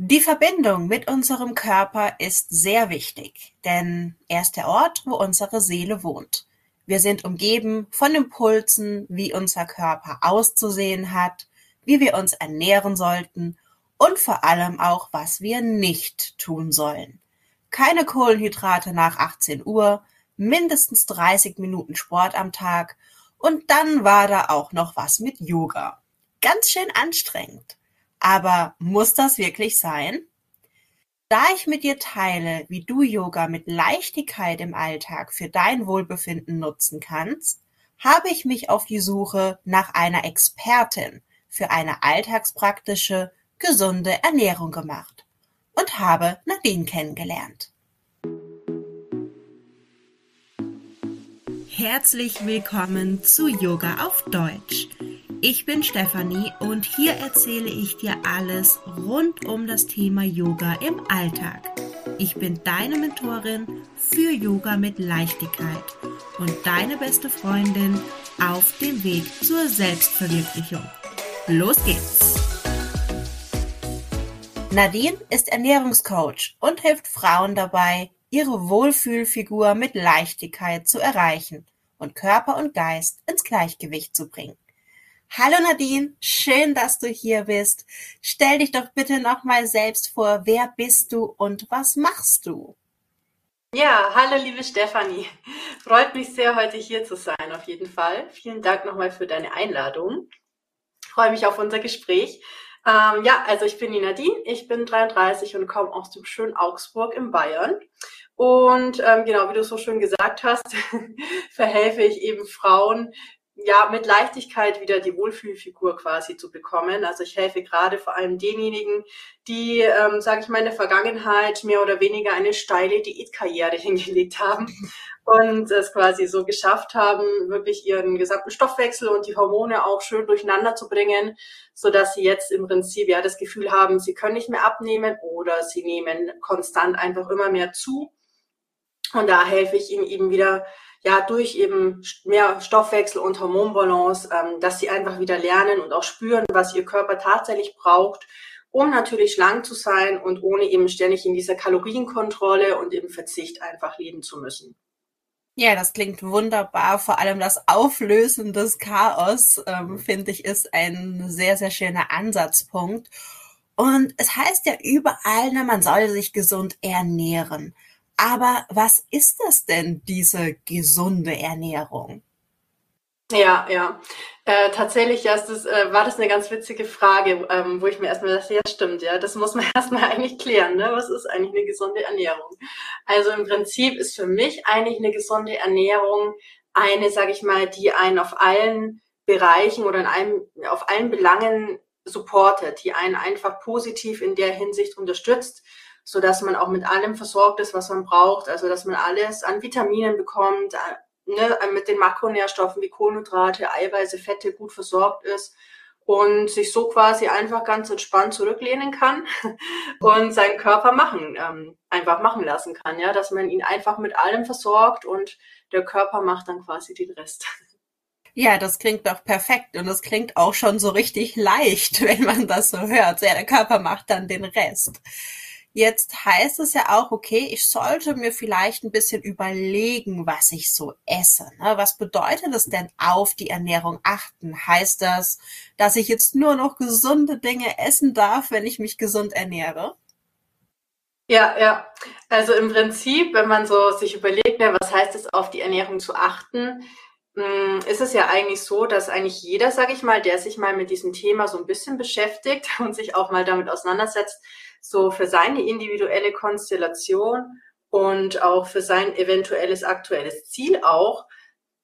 Die Verbindung mit unserem Körper ist sehr wichtig, denn er ist der Ort, wo unsere Seele wohnt. Wir sind umgeben von Impulsen, wie unser Körper auszusehen hat, wie wir uns ernähren sollten und vor allem auch, was wir nicht tun sollen. Keine Kohlenhydrate nach 18 Uhr, mindestens 30 Minuten Sport am Tag und dann war da auch noch was mit Yoga. Ganz schön anstrengend. Aber muss das wirklich sein? Da ich mit dir teile, wie du Yoga mit Leichtigkeit im Alltag für dein Wohlbefinden nutzen kannst, habe ich mich auf die Suche nach einer Expertin für eine alltagspraktische, gesunde Ernährung gemacht und habe Nadine kennengelernt. Herzlich willkommen zu Yoga auf Deutsch ich bin Stefanie und hier erzähle ich dir alles rund um das Thema Yoga im Alltag. Ich bin deine Mentorin für Yoga mit Leichtigkeit und deine beste Freundin auf dem Weg zur Selbstverwirklichung. Los geht's! Nadine ist Ernährungscoach und hilft Frauen dabei, ihre Wohlfühlfigur mit Leichtigkeit zu erreichen und Körper und Geist ins Gleichgewicht zu bringen. Hallo Nadine, schön, dass du hier bist. Stell dich doch bitte nochmal selbst vor. Wer bist du und was machst du? Ja, hallo liebe Stefanie. Freut mich sehr, heute hier zu sein, auf jeden Fall. Vielen Dank nochmal für deine Einladung. Freue mich auf unser Gespräch. Ähm, ja, also ich bin die Nadine, ich bin 33 und komme aus dem schönen Augsburg in Bayern. Und ähm, genau, wie du so schön gesagt hast, verhelfe ich eben Frauen, ja, mit Leichtigkeit wieder die Wohlfühlfigur quasi zu bekommen. Also ich helfe gerade vor allem denjenigen, die, ähm, sage ich mal, in der Vergangenheit mehr oder weniger eine steile Diätkarriere hingelegt haben und es quasi so geschafft haben, wirklich ihren gesamten Stoffwechsel und die Hormone auch schön durcheinander zu bringen, so dass sie jetzt im Prinzip ja das Gefühl haben, sie können nicht mehr abnehmen oder sie nehmen konstant einfach immer mehr zu. Und da helfe ich ihnen eben wieder ja durch eben mehr Stoffwechsel und Hormonbalance, ähm, dass sie einfach wieder lernen und auch spüren, was ihr Körper tatsächlich braucht, um natürlich schlank zu sein und ohne eben ständig in dieser Kalorienkontrolle und im Verzicht einfach leben zu müssen. Ja, das klingt wunderbar. Vor allem das Auflösen des Chaos, ähm, finde ich, ist ein sehr, sehr schöner Ansatzpunkt. Und es heißt ja überall, ne, man soll sich gesund ernähren. Aber was ist das denn, diese gesunde Ernährung? Ja, ja. Äh, tatsächlich ja, das, äh, war das eine ganz witzige Frage, ähm, wo ich mir erstmal dachte, ja stimmt, ja, das muss man erstmal eigentlich klären, ne? Was ist eigentlich eine gesunde Ernährung? Also im Prinzip ist für mich eigentlich eine gesunde Ernährung eine, sage ich mal, die einen auf allen Bereichen oder in einem, auf allen Belangen supportet, die einen einfach positiv in der Hinsicht unterstützt, so dass man auch mit allem versorgt ist, was man braucht. Also dass man alles an Vitaminen bekommt, äh, ne, mit den Makronährstoffen wie Kohlenhydrate, Eiweiße, Fette gut versorgt ist und sich so quasi einfach ganz entspannt zurücklehnen kann und seinen Körper machen, ähm, einfach machen lassen kann, ja, dass man ihn einfach mit allem versorgt und der Körper macht dann quasi den Rest. Ja, das klingt doch perfekt und das klingt auch schon so richtig leicht, wenn man das so hört. Ja, der Körper macht dann den Rest. Jetzt heißt es ja auch, okay, ich sollte mir vielleicht ein bisschen überlegen, was ich so esse. Ne? Was bedeutet es denn auf die Ernährung achten? Heißt das, dass ich jetzt nur noch gesunde Dinge essen darf, wenn ich mich gesund ernähre? Ja, ja. Also im Prinzip, wenn man so sich überlegt, ne, was heißt es, auf die Ernährung zu achten, hm, ist es ja eigentlich so, dass eigentlich jeder, sage ich mal, der sich mal mit diesem Thema so ein bisschen beschäftigt und sich auch mal damit auseinandersetzt, so für seine individuelle Konstellation und auch für sein eventuelles aktuelles Ziel auch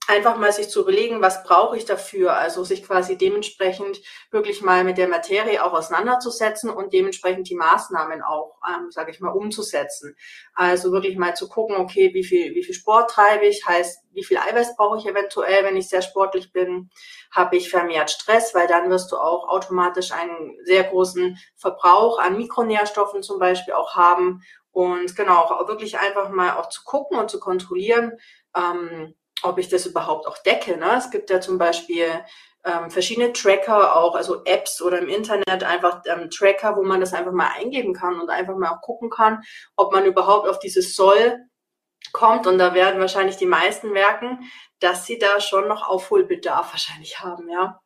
einfach mal sich zu überlegen, was brauche ich dafür, also sich quasi dementsprechend wirklich mal mit der Materie auch auseinanderzusetzen und dementsprechend die Maßnahmen auch, ähm, sage ich mal, umzusetzen. Also wirklich mal zu gucken, okay, wie viel, wie viel Sport treibe ich, heißt, wie viel Eiweiß brauche ich eventuell, wenn ich sehr sportlich bin, habe ich vermehrt Stress, weil dann wirst du auch automatisch einen sehr großen Verbrauch an Mikronährstoffen zum Beispiel auch haben. Und genau, auch wirklich einfach mal auch zu gucken und zu kontrollieren, ähm, ob ich das überhaupt auch decke. Ne? Es gibt ja zum Beispiel ähm, verschiedene Tracker auch, also Apps oder im Internet einfach ähm, Tracker, wo man das einfach mal eingeben kann und einfach mal auch gucken kann, ob man überhaupt auf dieses Soll kommt. Und da werden wahrscheinlich die meisten merken, dass sie da schon noch Aufholbedarf wahrscheinlich haben, ja.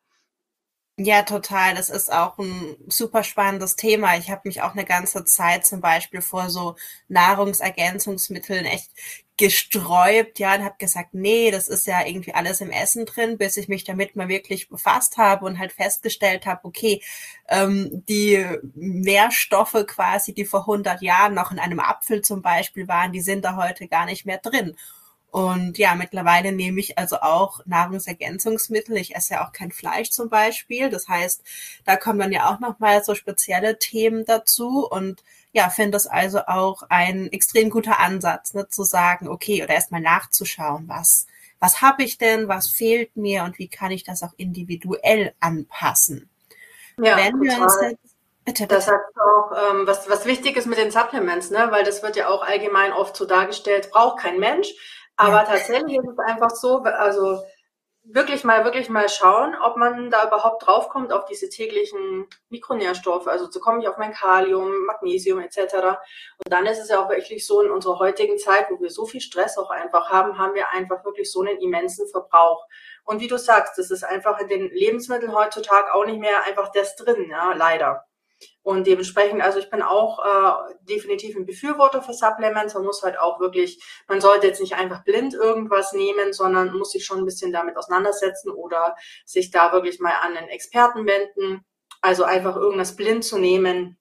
Ja, total. Das ist auch ein super spannendes Thema. Ich habe mich auch eine ganze Zeit zum Beispiel vor so Nahrungsergänzungsmitteln echt gesträubt, ja, und habe gesagt, nee, das ist ja irgendwie alles im Essen drin, bis ich mich damit mal wirklich befasst habe und halt festgestellt habe, okay, ähm, die Nährstoffe quasi, die vor 100 Jahren noch in einem Apfel zum Beispiel waren, die sind da heute gar nicht mehr drin. Und ja, mittlerweile nehme ich also auch Nahrungsergänzungsmittel. Ich esse ja auch kein Fleisch zum Beispiel. Das heißt, da kommen dann ja auch nochmal so spezielle Themen dazu. Und ja, finde es also auch ein extrem guter Ansatz, ne, zu sagen, okay, oder erstmal nachzuschauen, was, was habe ich denn, was fehlt mir und wie kann ich das auch individuell anpassen. Ja, Wenn wir uns jetzt Bitte, bitte. Das hat auch ähm, was, was wichtig ist mit den Supplements, ne? weil das wird ja auch allgemein oft so dargestellt, braucht kein Mensch. Aber tatsächlich ist es einfach so, also wirklich mal, wirklich mal schauen, ob man da überhaupt draufkommt auf diese täglichen Mikronährstoffe. Also so komme ich auf mein Kalium, Magnesium etc. Und dann ist es ja auch wirklich so in unserer heutigen Zeit, wo wir so viel Stress auch einfach haben, haben wir einfach wirklich so einen immensen Verbrauch. Und wie du sagst, das ist einfach in den Lebensmitteln heutzutage auch nicht mehr einfach das drin, ja, leider. Und dementsprechend, also ich bin auch äh, definitiv ein Befürworter für Supplements. Man muss halt auch wirklich, man sollte jetzt nicht einfach blind irgendwas nehmen, sondern muss sich schon ein bisschen damit auseinandersetzen oder sich da wirklich mal an einen Experten wenden. Also einfach irgendwas blind zu nehmen,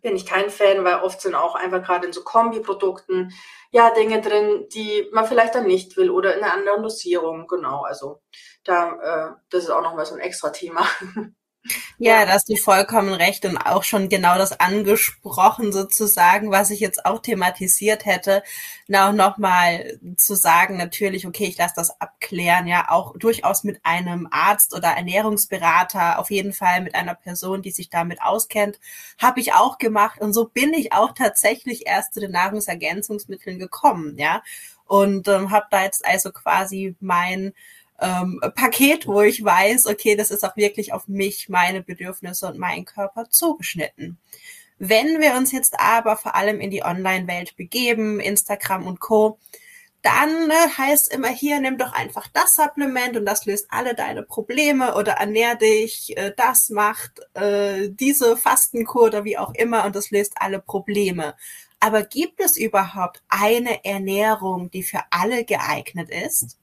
bin ich kein Fan, weil oft sind auch einfach gerade in so Kombiprodukten ja Dinge drin, die man vielleicht dann nicht will oder in einer anderen Dosierung. Genau, also da, äh, das ist auch nochmal so ein extra Thema. Ja, da hast du vollkommen recht und auch schon genau das angesprochen sozusagen, was ich jetzt auch thematisiert hätte, na auch nochmal zu sagen, natürlich, okay, ich lasse das abklären, ja, auch durchaus mit einem Arzt oder Ernährungsberater, auf jeden Fall mit einer Person, die sich damit auskennt, habe ich auch gemacht und so bin ich auch tatsächlich erst zu den Nahrungsergänzungsmitteln gekommen, ja, und ähm, habe da jetzt also quasi mein ähm, Paket, wo ich weiß, okay, das ist auch wirklich auf mich, meine Bedürfnisse und meinen Körper zugeschnitten. Wenn wir uns jetzt aber vor allem in die Online-Welt begeben, Instagram und Co., dann äh, heißt immer hier, nimm doch einfach das Supplement und das löst alle deine Probleme oder ernähr dich, äh, das macht äh, diese Fastenkur oder wie auch immer und das löst alle Probleme. Aber gibt es überhaupt eine Ernährung, die für alle geeignet ist?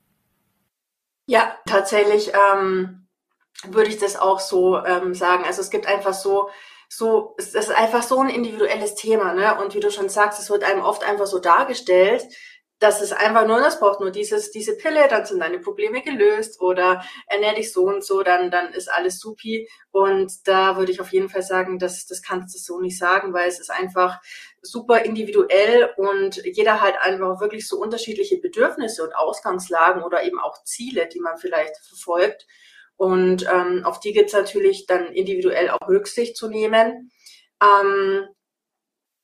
Ja, tatsächlich ähm, würde ich das auch so ähm, sagen. Also es gibt einfach so, so, es ist einfach so ein individuelles Thema, ne? Und wie du schon sagst, es wird einem oft einfach so dargestellt, dass es einfach nur, das braucht nur dieses, diese Pille, dann sind deine Probleme gelöst oder ernähr dich so und so, dann, dann ist alles supi. Und da würde ich auf jeden Fall sagen, dass, das kannst du so nicht sagen, weil es ist einfach super individuell und jeder halt einfach wirklich so unterschiedliche Bedürfnisse und Ausgangslagen oder eben auch Ziele, die man vielleicht verfolgt. Und ähm, auf die gibt's natürlich dann individuell auch Rücksicht zu nehmen. Ähm,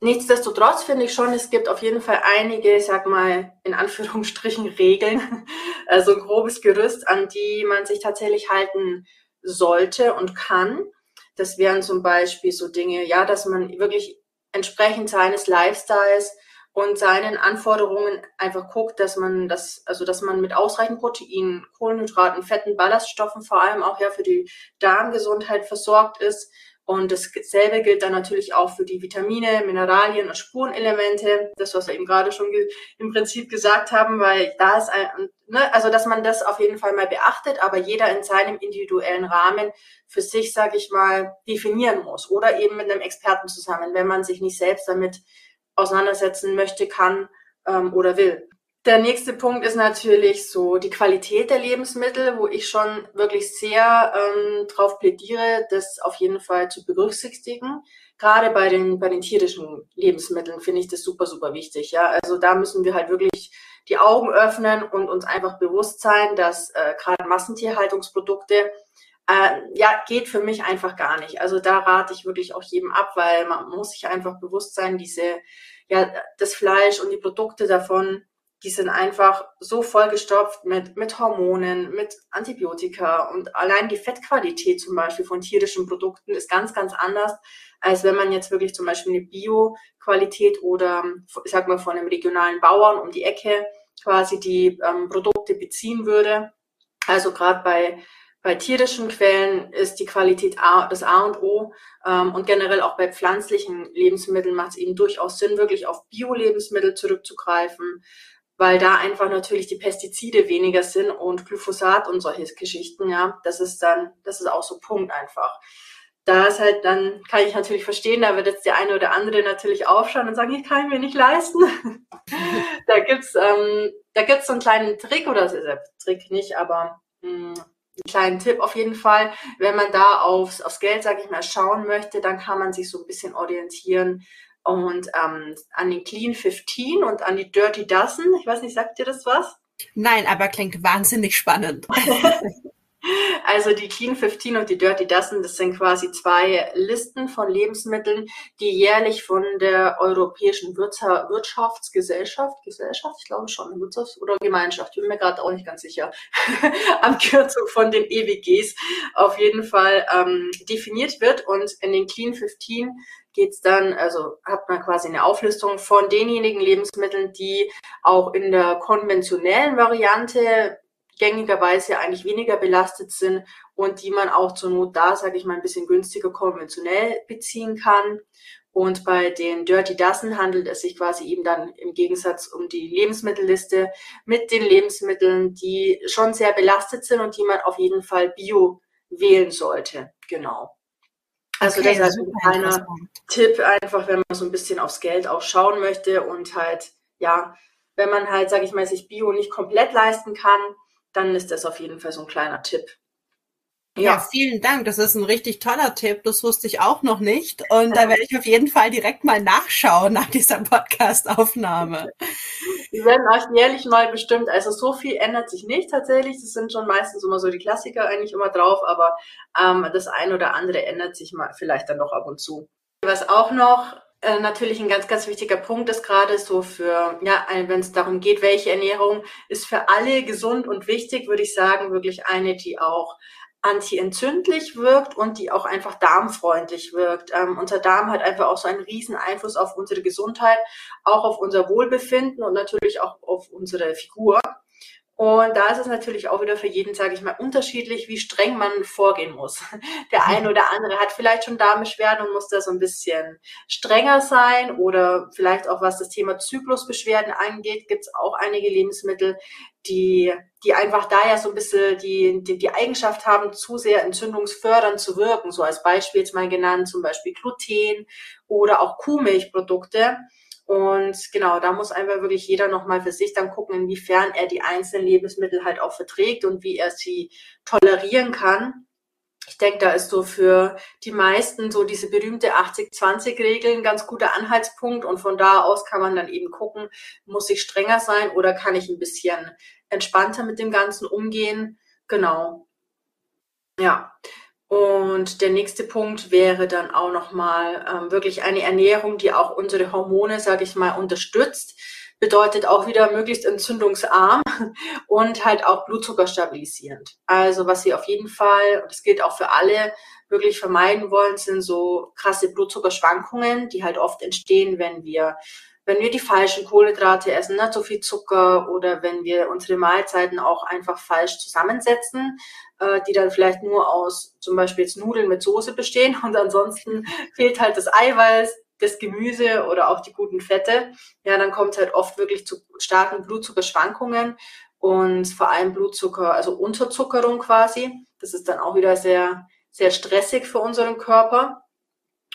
Nichtsdestotrotz finde ich schon, es gibt auf jeden Fall einige, ich sag mal, in Anführungsstrichen Regeln, also ein grobes Gerüst, an die man sich tatsächlich halten sollte und kann. Das wären zum Beispiel so Dinge, ja, dass man wirklich entsprechend seines Lifestyles und seinen Anforderungen einfach guckt, dass man das, also dass man mit ausreichend Proteinen, Kohlenhydraten, Fetten, Ballaststoffen vor allem auch ja für die Darmgesundheit versorgt ist und dasselbe gilt dann natürlich auch für die Vitamine, Mineralien und Spurenelemente, das, was wir eben gerade schon im Prinzip gesagt haben, weil da ist ein, ne, also dass man das auf jeden Fall mal beachtet, aber jeder in seinem individuellen Rahmen für sich, sage ich mal, definieren muss oder eben mit einem Experten zusammen, wenn man sich nicht selbst damit auseinandersetzen möchte, kann ähm, oder will. Der nächste Punkt ist natürlich so die Qualität der Lebensmittel, wo ich schon wirklich sehr ähm, drauf plädiere, das auf jeden Fall zu berücksichtigen. Gerade bei den, bei den tierischen Lebensmitteln finde ich das super, super wichtig. Ja, also da müssen wir halt wirklich die Augen öffnen und uns einfach bewusst sein, dass äh, gerade Massentierhaltungsprodukte äh, ja, geht für mich einfach gar nicht. Also da rate ich wirklich auch jedem ab, weil man muss sich einfach bewusst sein, diese, ja, das Fleisch und die Produkte davon, die sind einfach so vollgestopft mit, mit Hormonen, mit Antibiotika und allein die Fettqualität zum Beispiel von tierischen Produkten ist ganz, ganz anders, als wenn man jetzt wirklich zum Beispiel eine Bio-Qualität oder, ich sag mal, von einem regionalen Bauern um die Ecke quasi die ähm, Produkte beziehen würde. Also gerade bei bei tierischen Quellen ist die Qualität A, das A und O ähm, und generell auch bei pflanzlichen Lebensmitteln macht es eben durchaus Sinn, wirklich auf Bio-Lebensmittel zurückzugreifen, weil da einfach natürlich die Pestizide weniger sind und Glyphosat und solche Geschichten, ja, das ist dann, das ist auch so Punkt einfach. Da ist halt, dann kann ich natürlich verstehen, da wird jetzt der eine oder andere natürlich aufschauen und sagen, ich kann mir nicht leisten. da gibt's, ähm, da gibt's so einen kleinen Trick oder äh, Trick nicht, aber mh, hm, einen kleinen Tipp auf jeden Fall. Wenn man da aufs, aufs Geld, sage ich mal, schauen möchte, dann kann man sich so ein bisschen orientieren und ähm, an den Clean 15 und an die Dirty Dozen. Ich weiß nicht, sagt dir das was? Nein, aber klingt wahnsinnig spannend. Also die Clean 15 und die Dirty Dozen, das sind quasi zwei Listen von Lebensmitteln, die jährlich von der Europäischen Wirtschaftsgesellschaft, Gesellschaft, ich glaube schon, Wirtschafts- oder Gemeinschaft, ich bin mir gerade auch nicht ganz sicher, am Kürzung von den EWGs auf jeden Fall ähm, definiert wird. Und in den Clean 15 geht's dann, also hat man quasi eine Auflistung von denjenigen Lebensmitteln, die auch in der konventionellen Variante gängigerweise eigentlich weniger belastet sind und die man auch zur Not da, sage ich mal, ein bisschen günstiger konventionell beziehen kann. Und bei den Dirty Dozen handelt es sich quasi eben dann im Gegensatz um die Lebensmittelliste mit den Lebensmitteln, die schon sehr belastet sind und die man auf jeden Fall bio wählen sollte. Genau. Also okay, das ist ein kleiner Tipp, einfach wenn man so ein bisschen aufs Geld auch schauen möchte und halt, ja, wenn man halt, sage ich mal, sich Bio nicht komplett leisten kann, dann ist das auf jeden Fall so ein kleiner Tipp. Ja. vielen Dank. Das ist ein richtig toller Tipp. Das wusste ich auch noch nicht. Und da werde ich auf jeden Fall direkt mal nachschauen nach dieser Podcast-Aufnahme. Wir werden euch jährlich mal bestimmt, also so viel ändert sich nicht tatsächlich. Das sind schon meistens immer so die Klassiker eigentlich immer drauf, aber ähm, das ein oder andere ändert sich mal vielleicht dann doch ab und zu. Was auch noch äh, natürlich ein ganz, ganz wichtiger Punkt ist gerade so für, ja, wenn es darum geht, welche Ernährung ist für alle gesund und wichtig, würde ich sagen, wirklich eine, die auch antientzündlich wirkt und die auch einfach darmfreundlich wirkt. Ähm, unser Darm hat einfach auch so einen riesen Einfluss auf unsere Gesundheit, auch auf unser Wohlbefinden und natürlich auch auf unsere Figur. Und da ist es natürlich auch wieder für jeden, sage ich mal, unterschiedlich, wie streng man vorgehen muss. Der eine oder andere hat vielleicht schon Darmbeschwerden und muss da so ein bisschen strenger sein oder vielleicht auch was das Thema Zyklusbeschwerden angeht, gibt es auch einige Lebensmittel, die, die einfach da ja so ein bisschen die, die, die Eigenschaft haben, zu sehr entzündungsfördernd zu wirken. So als Beispiel jetzt mal genannt, zum Beispiel Gluten oder auch Kuhmilchprodukte und genau, da muss einfach wirklich jeder nochmal für sich dann gucken, inwiefern er die einzelnen Lebensmittel halt auch verträgt und wie er sie tolerieren kann. Ich denke, da ist so für die meisten so diese berühmte 80-20-Regel ein ganz guter Anhaltspunkt und von da aus kann man dann eben gucken, muss ich strenger sein oder kann ich ein bisschen entspannter mit dem Ganzen umgehen. Genau. Ja. Und der nächste Punkt wäre dann auch nochmal ähm, wirklich eine Ernährung, die auch unsere Hormone, sage ich mal, unterstützt. Bedeutet auch wieder möglichst entzündungsarm und halt auch Blutzucker stabilisierend. Also was Sie auf jeden Fall, und das gilt auch für alle, wirklich vermeiden wollen, sind so krasse Blutzuckerschwankungen, die halt oft entstehen, wenn wir wenn wir die falschen Kohlenhydrate essen, nicht so viel Zucker oder wenn wir unsere Mahlzeiten auch einfach falsch zusammensetzen, äh, die dann vielleicht nur aus zum Beispiel jetzt Nudeln mit Soße bestehen. Und ansonsten fehlt halt das Eiweiß, das Gemüse oder auch die guten Fette, ja, dann kommt es halt oft wirklich zu starken Blutzuckerschwankungen und vor allem Blutzucker, also Unterzuckerung quasi. Das ist dann auch wieder sehr, sehr stressig für unseren Körper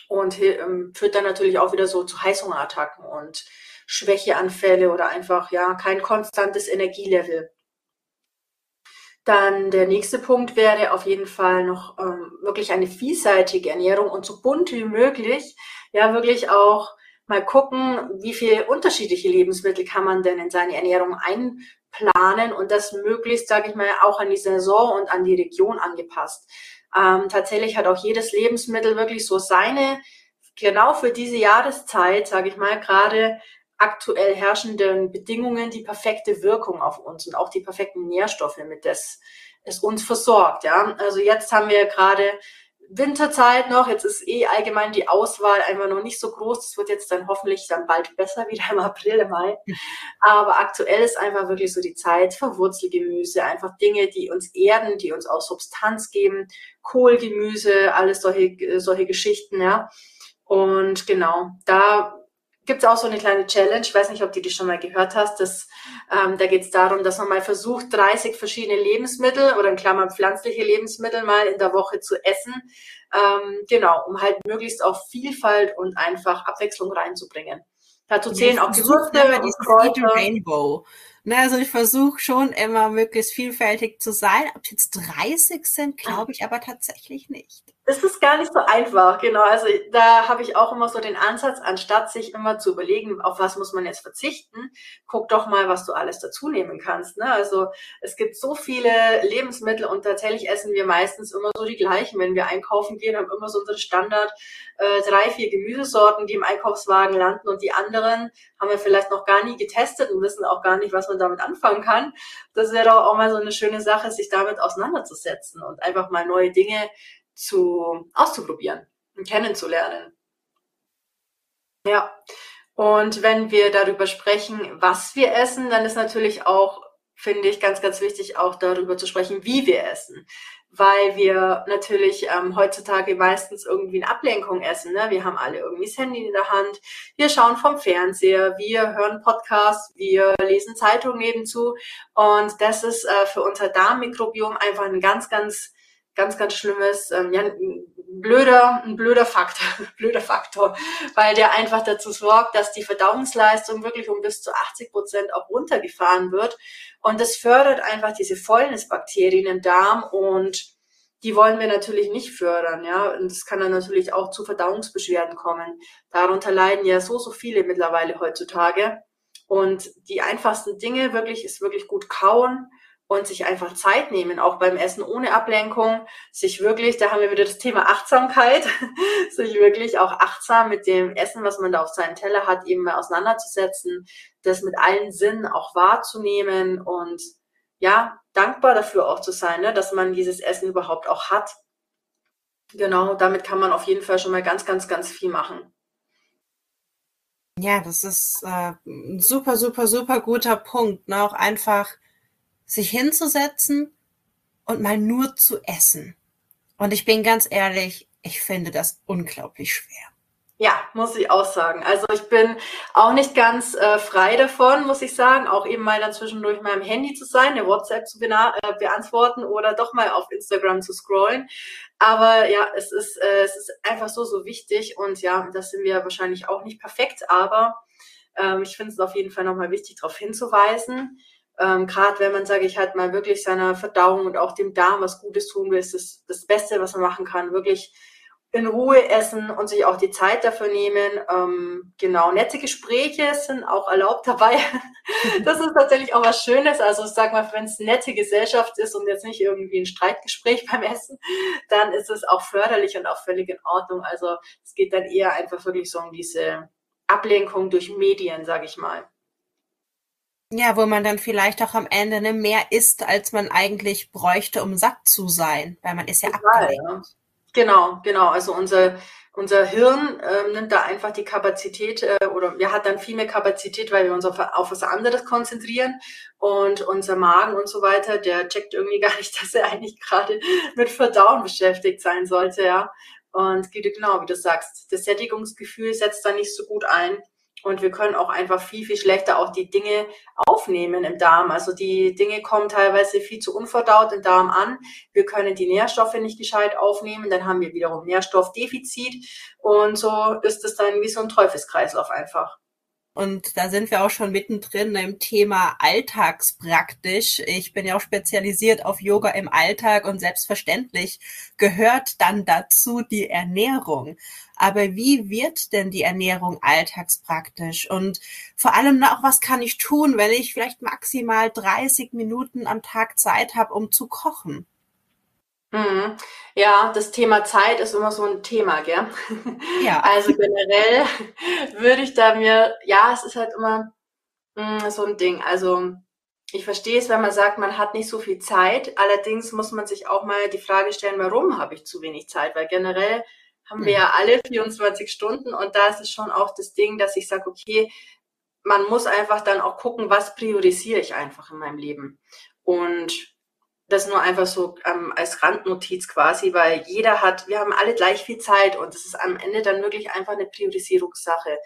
und ähm, führt dann natürlich auch wieder so zu Heißhungerattacken und Schwächeanfälle oder einfach ja kein konstantes Energielevel. Dann der nächste Punkt wäre auf jeden Fall noch ähm, wirklich eine vielseitige Ernährung und so bunt wie möglich. Ja, wirklich auch mal gucken, wie viele unterschiedliche Lebensmittel kann man denn in seine Ernährung einplanen und das möglichst, sage ich mal, auch an die Saison und an die Region angepasst. Ähm, tatsächlich hat auch jedes Lebensmittel wirklich so seine, genau für diese Jahreszeit, sage ich mal, gerade aktuell herrschenden Bedingungen die perfekte Wirkung auf uns und auch die perfekten Nährstoffe, mit das es uns versorgt. Ja, also jetzt haben wir gerade Winterzeit noch. Jetzt ist eh allgemein die Auswahl einfach noch nicht so groß. Das wird jetzt dann hoffentlich dann bald besser, wieder im April, im Mai. Aber aktuell ist einfach wirklich so die Zeit für Wurzelgemüse, einfach Dinge, die uns erden, die uns auch Substanz geben. Kohlgemüse, alles solche, solche Geschichten, ja. Und genau, da gibt es auch so eine kleine Challenge. Ich weiß nicht, ob du die schon mal gehört hast. Das, ähm, da geht es darum, dass man mal versucht, 30 verschiedene Lebensmittel oder in Klammern pflanzliche Lebensmittel mal in der Woche zu essen. Ähm, genau, um halt möglichst auch Vielfalt und einfach Abwechslung reinzubringen. Dazu zählen auch Gewürze und Kräuter. Rainbow. Ne, also ich versuche schon immer möglichst vielfältig zu sein. Ob es jetzt 30 sind, glaube ich aber tatsächlich nicht. Das ist gar nicht so einfach, genau. Also da habe ich auch immer so den Ansatz, anstatt sich immer zu überlegen, auf was muss man jetzt verzichten, guck doch mal, was du alles dazu nehmen kannst. Ne? Also es gibt so viele Lebensmittel und tatsächlich essen wir meistens immer so die gleichen. Wenn wir einkaufen gehen, haben immer so unsere Standard äh, drei, vier Gemüsesorten, die im Einkaufswagen landen und die anderen haben wir vielleicht noch gar nie getestet und wissen auch gar nicht, was man damit anfangen kann. Das wäre doch auch mal so eine schöne Sache, sich damit auseinanderzusetzen und einfach mal neue Dinge zu, auszuprobieren und kennenzulernen. Ja. Und wenn wir darüber sprechen, was wir essen, dann ist natürlich auch, finde ich, ganz, ganz wichtig, auch darüber zu sprechen, wie wir essen. Weil wir natürlich ähm, heutzutage meistens irgendwie eine Ablenkung essen. Ne? Wir haben alle irgendwie das Handy in der Hand, wir schauen vom Fernseher, wir hören Podcasts, wir lesen Zeitungen nebenzu. Und das ist äh, für unser Darmmikrobiom einfach ein ganz, ganz ganz, ganz schlimmes, ähm, ja, ein blöder, ein blöder Faktor, blöder Faktor, weil der einfach dazu sorgt, dass die Verdauungsleistung wirklich um bis zu 80 Prozent auch runtergefahren wird. Und das fördert einfach diese Fäulnisbakterien im Darm und die wollen wir natürlich nicht fördern, ja. Und es kann dann natürlich auch zu Verdauungsbeschwerden kommen. Darunter leiden ja so, so viele mittlerweile heutzutage. Und die einfachsten Dinge wirklich ist wirklich gut kauen, und sich einfach Zeit nehmen, auch beim Essen ohne Ablenkung, sich wirklich, da haben wir wieder das Thema Achtsamkeit, sich wirklich auch achtsam mit dem Essen, was man da auf seinem Teller hat, eben mal auseinanderzusetzen, das mit allen Sinnen auch wahrzunehmen und ja, dankbar dafür auch zu sein, ne, dass man dieses Essen überhaupt auch hat. Genau, damit kann man auf jeden Fall schon mal ganz, ganz, ganz viel machen. Ja, das ist äh, ein super, super, super guter Punkt. Ne? Auch einfach sich hinzusetzen und mal nur zu essen. Und ich bin ganz ehrlich, ich finde das unglaublich schwer. Ja, muss ich auch sagen. Also ich bin auch nicht ganz äh, frei davon, muss ich sagen, auch eben mal dann zwischendurch mal am Handy zu sein, eine WhatsApp zu äh, beantworten oder doch mal auf Instagram zu scrollen. Aber ja, es ist, äh, es ist einfach so, so wichtig und ja, das sind wir wahrscheinlich auch nicht perfekt, aber ähm, ich finde es auf jeden Fall nochmal wichtig, darauf hinzuweisen, ähm, Gerade wenn man, sage ich halt mal, wirklich seiner Verdauung und auch dem Darm was Gutes tun will, ist das das Beste, was man machen kann. Wirklich in Ruhe essen und sich auch die Zeit dafür nehmen. Ähm, genau, nette Gespräche sind auch erlaubt dabei. das ist tatsächlich auch was Schönes. Also sag mal, wenn es nette Gesellschaft ist und jetzt nicht irgendwie ein Streitgespräch beim Essen, dann ist es auch förderlich und auch völlig in Ordnung. Also es geht dann eher einfach wirklich so um diese Ablenkung durch Medien, sage ich mal. Ja, wo man dann vielleicht auch am Ende ne, mehr isst, als man eigentlich bräuchte, um satt zu sein, weil man ist ja Total, abgelenkt. Ja. Genau, genau. Also unser, unser Hirn ähm, nimmt da einfach die Kapazität äh, oder wir hat dann viel mehr Kapazität, weil wir uns auf, auf was anderes konzentrieren und unser Magen und so weiter, der checkt irgendwie gar nicht, dass er eigentlich gerade mit Verdauen beschäftigt sein sollte, ja. Und genau, wie du sagst, das Sättigungsgefühl setzt da nicht so gut ein. Und wir können auch einfach viel, viel schlechter auch die Dinge aufnehmen im Darm. Also die Dinge kommen teilweise viel zu unverdaut im Darm an. Wir können die Nährstoffe nicht gescheit aufnehmen. Dann haben wir wiederum Nährstoffdefizit. Und so ist es dann wie so ein Teufelskreislauf einfach. Und da sind wir auch schon mittendrin im Thema alltagspraktisch. Ich bin ja auch spezialisiert auf Yoga im Alltag und selbstverständlich gehört dann dazu die Ernährung. Aber wie wird denn die Ernährung alltagspraktisch? Und vor allem auch, was kann ich tun, wenn ich vielleicht maximal 30 Minuten am Tag Zeit habe, um zu kochen? Mhm. Ja, das Thema Zeit ist immer so ein Thema, gell? Ja. Also generell würde ich da mir, ja, es ist halt immer mh, mm, so ein Ding. Also ich verstehe es, wenn man sagt, man hat nicht so viel Zeit. Allerdings muss man sich auch mal die Frage stellen, warum habe ich zu wenig Zeit? Weil generell haben wir ja alle 24 Stunden und da ist es schon auch das Ding, dass ich sage, okay, man muss einfach dann auch gucken, was priorisiere ich einfach in meinem Leben. Und das nur einfach so ähm, als Randnotiz quasi, weil jeder hat, wir haben alle gleich viel Zeit und es ist am Ende dann wirklich einfach eine Priorisierungssache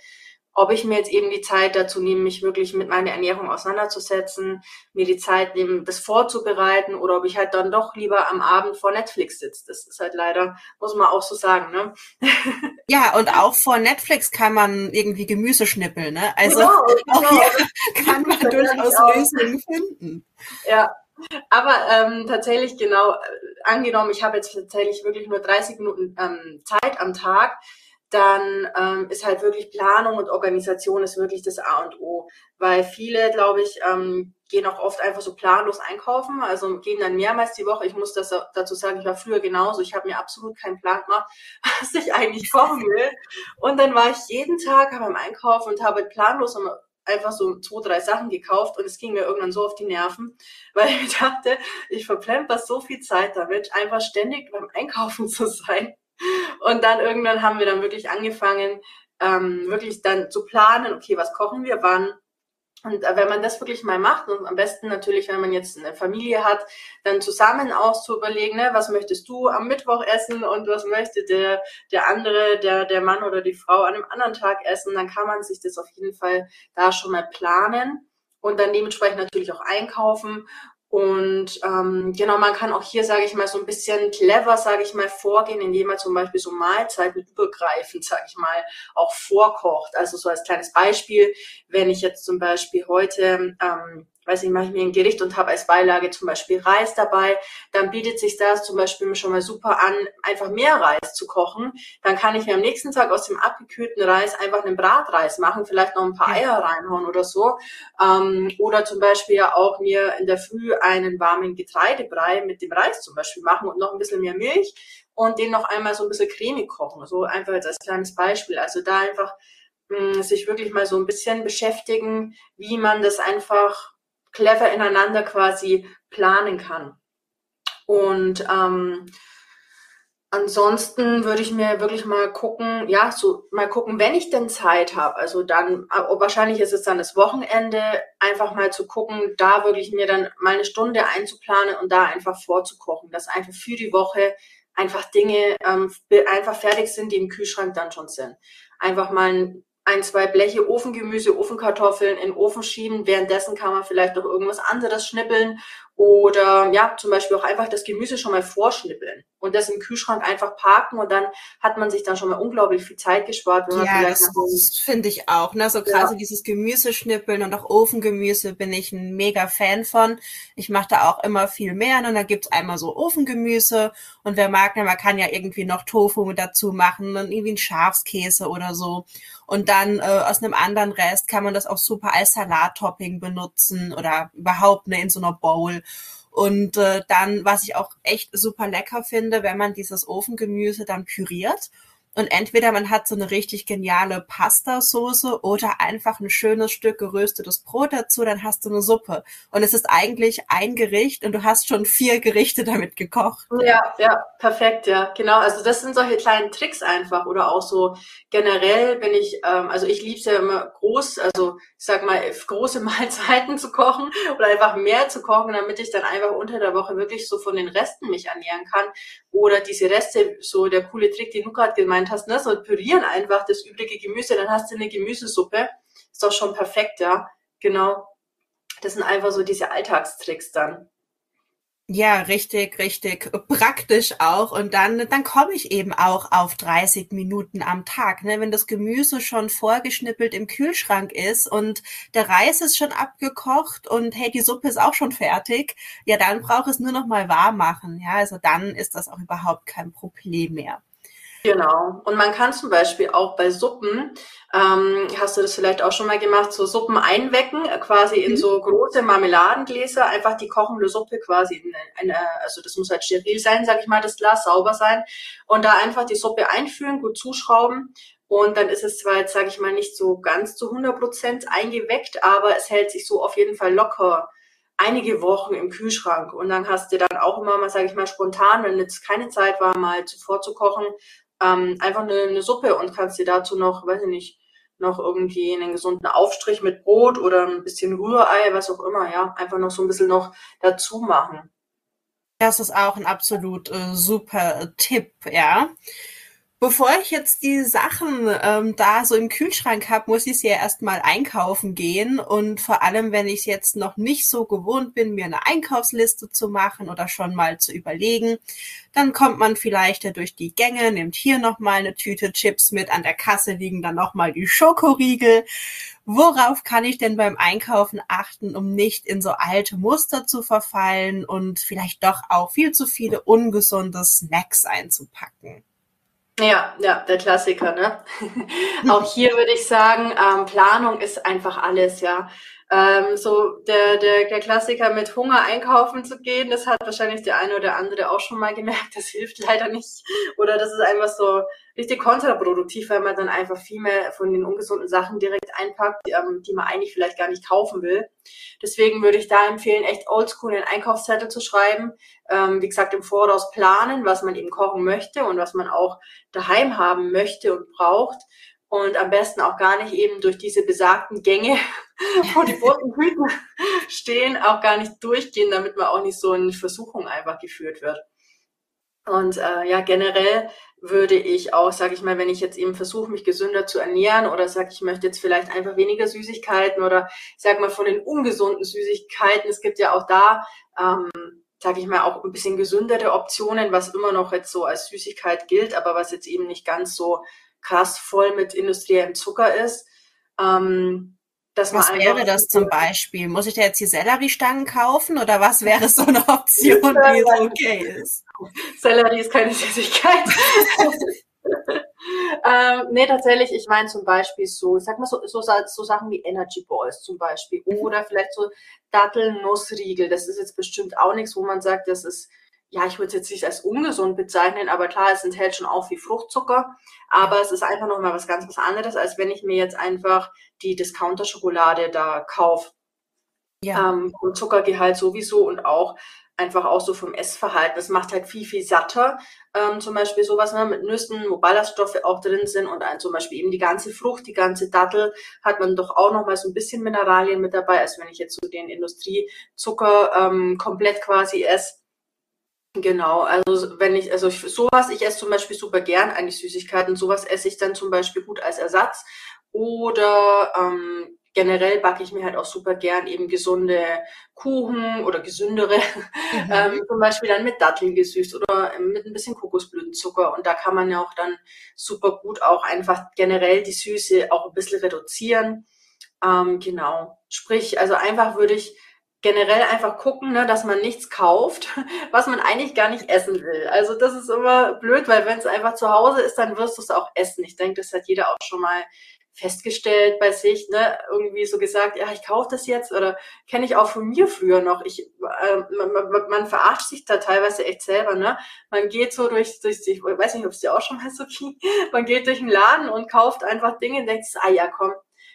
ob ich mir jetzt eben die Zeit dazu nehme, mich wirklich mit meiner Ernährung auseinanderzusetzen, mir die Zeit nehme, das vorzubereiten oder ob ich halt dann doch lieber am Abend vor Netflix sitze. Das ist halt leider, muss man auch so sagen, ne? Ja, und auch vor Netflix kann man irgendwie Gemüse schnippeln, ne? Also genau, auch genau. hier kann man durchaus Lösungen finden. Ja, aber ähm, tatsächlich genau, äh, angenommen, ich habe jetzt tatsächlich wirklich nur 30 Minuten ähm, Zeit am Tag, dann ähm, ist halt wirklich Planung und Organisation ist wirklich das A und O. Weil viele, glaube ich, ähm, gehen auch oft einfach so planlos einkaufen, also gehen dann mehrmals die Woche. Ich muss das dazu sagen, ich war früher genauso. Ich habe mir absolut keinen Plan gemacht, was ich eigentlich kochen will. Und dann war ich jeden Tag beim Einkaufen und habe planlos einfach so zwei, drei Sachen gekauft und es ging mir irgendwann so auf die Nerven, weil ich dachte, ich verplemper so viel Zeit damit, einfach ständig beim Einkaufen zu sein. Und dann irgendwann haben wir dann wirklich angefangen, ähm, wirklich dann zu planen, okay, was kochen wir wann. Und äh, wenn man das wirklich mal macht, und am besten natürlich, wenn man jetzt eine Familie hat, dann zusammen auch zu überlegen, ne, was möchtest du am Mittwoch essen und was möchte der, der andere, der, der Mann oder die Frau an einem anderen Tag essen, dann kann man sich das auf jeden Fall da schon mal planen und dann dementsprechend natürlich auch einkaufen und ähm, genau, man kann auch hier, sage ich mal, so ein bisschen clever, sage ich mal, vorgehen, indem man zum Beispiel so Mahlzeiten übergreifend, sage ich mal, auch vorkocht. Also so als kleines Beispiel, wenn ich jetzt zum Beispiel heute ähm, weiß nicht, mache ich mir ein Gericht und habe als Beilage zum Beispiel Reis dabei, dann bietet sich das zum Beispiel schon mal super an, einfach mehr Reis zu kochen. Dann kann ich mir am nächsten Tag aus dem abgekühlten Reis einfach einen Bratreis machen, vielleicht noch ein paar Eier reinhauen oder so. Ähm, oder zum Beispiel auch mir in der Früh einen warmen Getreidebrei mit dem Reis zum Beispiel machen und noch ein bisschen mehr Milch und den noch einmal so ein bisschen cremig kochen. So einfach jetzt als kleines Beispiel. Also da einfach mh, mm, sich wirklich mal so ein bisschen beschäftigen, wie man das einfach clever ineinander quasi planen kann. Und ähm, ansonsten würde ich mir wirklich mal gucken, ja, so mal gucken, wenn ich denn Zeit habe, also dann, äh, wahrscheinlich ist es dann das Wochenende, einfach mal zu gucken, da wirklich mir dann mal eine Stunde einzuplanen und da einfach vorzukochen, dass einfach für die Woche einfach Dinge ähm, einfach fertig sind, die im Kühlschrank dann schon sind. Einfach mal ein, zwei Bleche Ofengemüse, Ofenkartoffeln in den Ofen schieben. Währenddessen kann man vielleicht noch irgendwas anderes schnippeln oder ja, zum Beispiel auch einfach das Gemüse schon mal vorschnippeln und das im Kühlschrank einfach parken und dann hat man sich dann schon mal unglaublich viel Zeit gespart. Wenn man ja, das, das finde ich auch. Ne? So gerade ja. dieses Gemüseschnippeln und auch Ofengemüse bin ich ein mega Fan von. Ich mache da auch immer viel mehr. Ne? Und da gibt's einmal so Ofengemüse und wer mag, ne, man kann ja irgendwie noch Tofu dazu machen und irgendwie ein Schafskäse oder so. Und dann äh, aus einem anderen Rest kann man das auch super als Salattopping benutzen oder überhaupt ne, in so einer Bowl. Und äh, dann, was ich auch echt super lecker finde, wenn man dieses Ofengemüse dann püriert und entweder man hat so eine richtig geniale Pasta-Soße oder einfach ein schönes Stück geröstetes Brot dazu, dann hast du eine Suppe. Und es ist eigentlich ein Gericht und du hast schon vier Gerichte damit gekocht. Ja, ja, perfekt, ja, genau. Also das sind solche kleinen Tricks einfach oder auch so generell bin ich, ähm, also ich liebe es ja immer groß, also ich sag mal, große Mahlzeiten zu kochen oder einfach mehr zu kochen, damit ich dann einfach unter der Woche wirklich so von den Resten mich ernähren kann. Oder diese Reste, so der coole Trick, den du gerade gemeint hast, ne, so pürieren einfach das übrige Gemüse, dann hast du eine Gemüsesuppe. Ist doch schon perfekt, ja. Genau. Das sind einfach so diese Alltagstricks dann. Ja, richtig, richtig praktisch auch. Und dann, dann komme ich eben auch auf 30 Minuten am Tag. Ne? Wenn das Gemüse schon vorgeschnippelt im Kühlschrank ist und der Reis ist schon abgekocht und hey, die Suppe ist auch schon fertig, ja, dann braucht es nur noch mal warm machen. Ja, also dann ist das auch überhaupt kein Problem mehr. Genau. Und man kann zum Beispiel auch bei Suppen, ähm, hast du das vielleicht auch schon mal gemacht, so Suppen einwecken, äh, quasi in mhm. so große Marmeladengläser, einfach die kochende Suppe quasi in eine, also das muss halt steril sein, sag ich mal, das Glas sauber sein und da einfach die Suppe einfüllen, gut zuschrauben und dann ist es zwar jetzt, sage ich mal, nicht so ganz zu 100 Prozent eingeweckt, aber es hält sich so auf jeden Fall locker einige Wochen im Kühlschrank. Und dann hast du dann auch immer mal, sage ich mal, spontan, wenn jetzt keine Zeit war, mal zuvor zu kochen, ähm, einfach eine, eine Suppe und kannst dir dazu noch, weiß ich nicht, noch irgendwie einen gesunden Aufstrich mit Brot oder ein bisschen Rührei, was auch immer, ja, einfach noch so ein bisschen noch dazu machen. Das ist auch ein absolut äh, super Tipp, ja. Bevor ich jetzt die Sachen ähm, da so im Kühlschrank habe, muss ich sie ja erstmal einkaufen gehen. Und vor allem, wenn ich jetzt noch nicht so gewohnt bin, mir eine Einkaufsliste zu machen oder schon mal zu überlegen, dann kommt man vielleicht ja durch die Gänge, nimmt hier nochmal eine Tüte Chips mit, an der Kasse liegen dann nochmal die Schokoriegel. Worauf kann ich denn beim Einkaufen achten, um nicht in so alte Muster zu verfallen und vielleicht doch auch viel zu viele ungesunde Snacks einzupacken? Ja, ja, der Klassiker, ne? Auch hier würde ich sagen, ähm, Planung ist einfach alles, ja. Ähm, so der, der, der Klassiker mit Hunger einkaufen zu gehen, das hat wahrscheinlich der eine oder andere auch schon mal gemerkt, das hilft leider nicht. Oder das ist einfach so richtig kontraproduktiv, weil man dann einfach viel mehr von den ungesunden Sachen direkt einpackt, ähm, die man eigentlich vielleicht gar nicht kaufen will. Deswegen würde ich da empfehlen, echt oldschool einen Einkaufszettel zu schreiben. Ähm, wie gesagt, im Voraus planen, was man eben kochen möchte und was man auch daheim haben möchte und braucht. Und am besten auch gar nicht eben durch diese besagten Gänge, wo die roten Hüten stehen, auch gar nicht durchgehen, damit man auch nicht so in Versuchung einfach geführt wird. Und äh, ja, generell würde ich auch, sage ich mal, wenn ich jetzt eben versuche, mich gesünder zu ernähren oder sage, ich möchte jetzt vielleicht einfach weniger Süßigkeiten oder sag mal von den ungesunden Süßigkeiten, es gibt ja auch da, ähm, sage ich mal, auch ein bisschen gesündere Optionen, was immer noch jetzt so als Süßigkeit gilt, aber was jetzt eben nicht ganz so krass voll mit industriellem Zucker ist. Ähm, was wäre das zum Beispiel? Muss ich da jetzt die Selleriestangen kaufen oder was wäre so eine Option, die so okay ist? Sellerie ist keine Süßigkeit. ähm, nee, tatsächlich, ich meine zum Beispiel so, ich sag mal so, so, so Sachen wie Energy Balls zum Beispiel mhm. oder vielleicht so Dattelnussriegel. Das ist jetzt bestimmt auch nichts, wo man sagt, das ist ja, ich würde es jetzt nicht als ungesund bezeichnen, aber klar, es enthält schon auch viel Fruchtzucker. Aber es ist einfach nochmal was ganz was anderes, als wenn ich mir jetzt einfach die Discounter-Schokolade da kaufe. Ja. Ähm, vom Zuckergehalt sowieso und auch einfach auch so vom Essverhalten. Es macht halt viel, viel satter. Ähm, zum Beispiel sowas ne, mit Nüssen, wo Ballaststoffe auch drin sind und ein, zum Beispiel eben die ganze Frucht, die ganze Dattel hat man doch auch nochmal so ein bisschen Mineralien mit dabei, als wenn ich jetzt so den Industriezucker ähm, komplett quasi esse. Genau, also wenn ich, also ich, sowas, ich esse zum Beispiel super gern eigentlich Süßigkeiten, sowas esse ich dann zum Beispiel gut als Ersatz. Oder ähm, generell backe ich mir halt auch super gern eben gesunde Kuchen oder gesündere, mhm. ähm, zum Beispiel dann mit Datteln gesüßt oder mit ein bisschen Kokosblütenzucker. Und da kann man ja auch dann super gut auch einfach generell die Süße auch ein bisschen reduzieren. Ähm, genau. Sprich, also einfach würde ich generell einfach gucken, ne, dass man nichts kauft, was man eigentlich gar nicht essen will. Also das ist immer blöd, weil wenn es einfach zu Hause ist, dann wirst du es auch essen. Ich denke, das hat jeder auch schon mal festgestellt bei sich, ne, irgendwie so gesagt, ja, ich kaufe das jetzt oder kenne ich auch von mir früher noch. Ich, äh, man, man, verarscht sich da teilweise echt selber, ne? Man geht so durch, durch ich weiß nicht, ob es dir auch schon mal so ging, man geht durch den Laden und kauft einfach Dinge und denkt, ah ja, komm,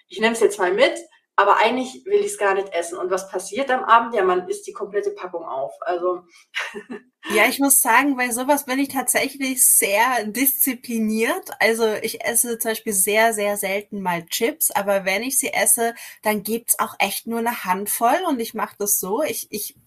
ich nehme es jetzt mal mit aber eigentlich will ich es gar nicht essen. Und was passiert am Abend? Ja, man isst die komplette Packung auf. Also. ja, ich muss sagen, bei sowas bin ich tatsächlich sehr diszipliniert. Also ich esse zum Beispiel sehr, sehr selten mal Chips, aber wenn ich sie esse, dann gibt's auch echt nur eine Handvoll und ich mache das so. Ich, ich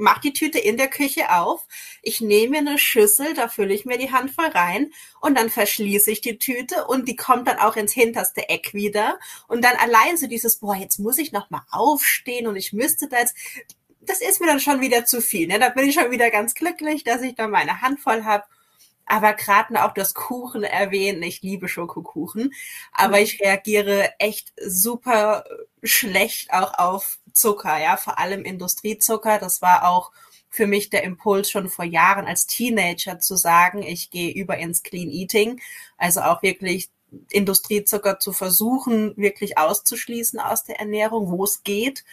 mache die Tüte in der Küche auf, ich nehme eine Schüssel, da fülle ich mir die Handvoll rein und dann verschließe ich die Tüte und die kommt dann auch ins hinterste Eck wieder und dann allein so dieses, boah, jetzt muss ich noch mal aufstehen und ich müsste da jetzt, das ist mir dann schon wieder zu viel. Ne? Da bin ich schon wieder ganz glücklich, dass ich da meine Handvoll habe. Aber gerade auch das Kuchen erwähnen, ich liebe Schokokuchen, aber mhm. ich reagiere echt super schlecht auch auf Zucker, ja, vor allem Industriezucker. Das war auch für mich der Impuls schon vor Jahren als Teenager zu sagen, ich gehe über ins Clean Eating, also auch wirklich Industriezucker zu versuchen, wirklich auszuschließen aus der Ernährung, wo es geht.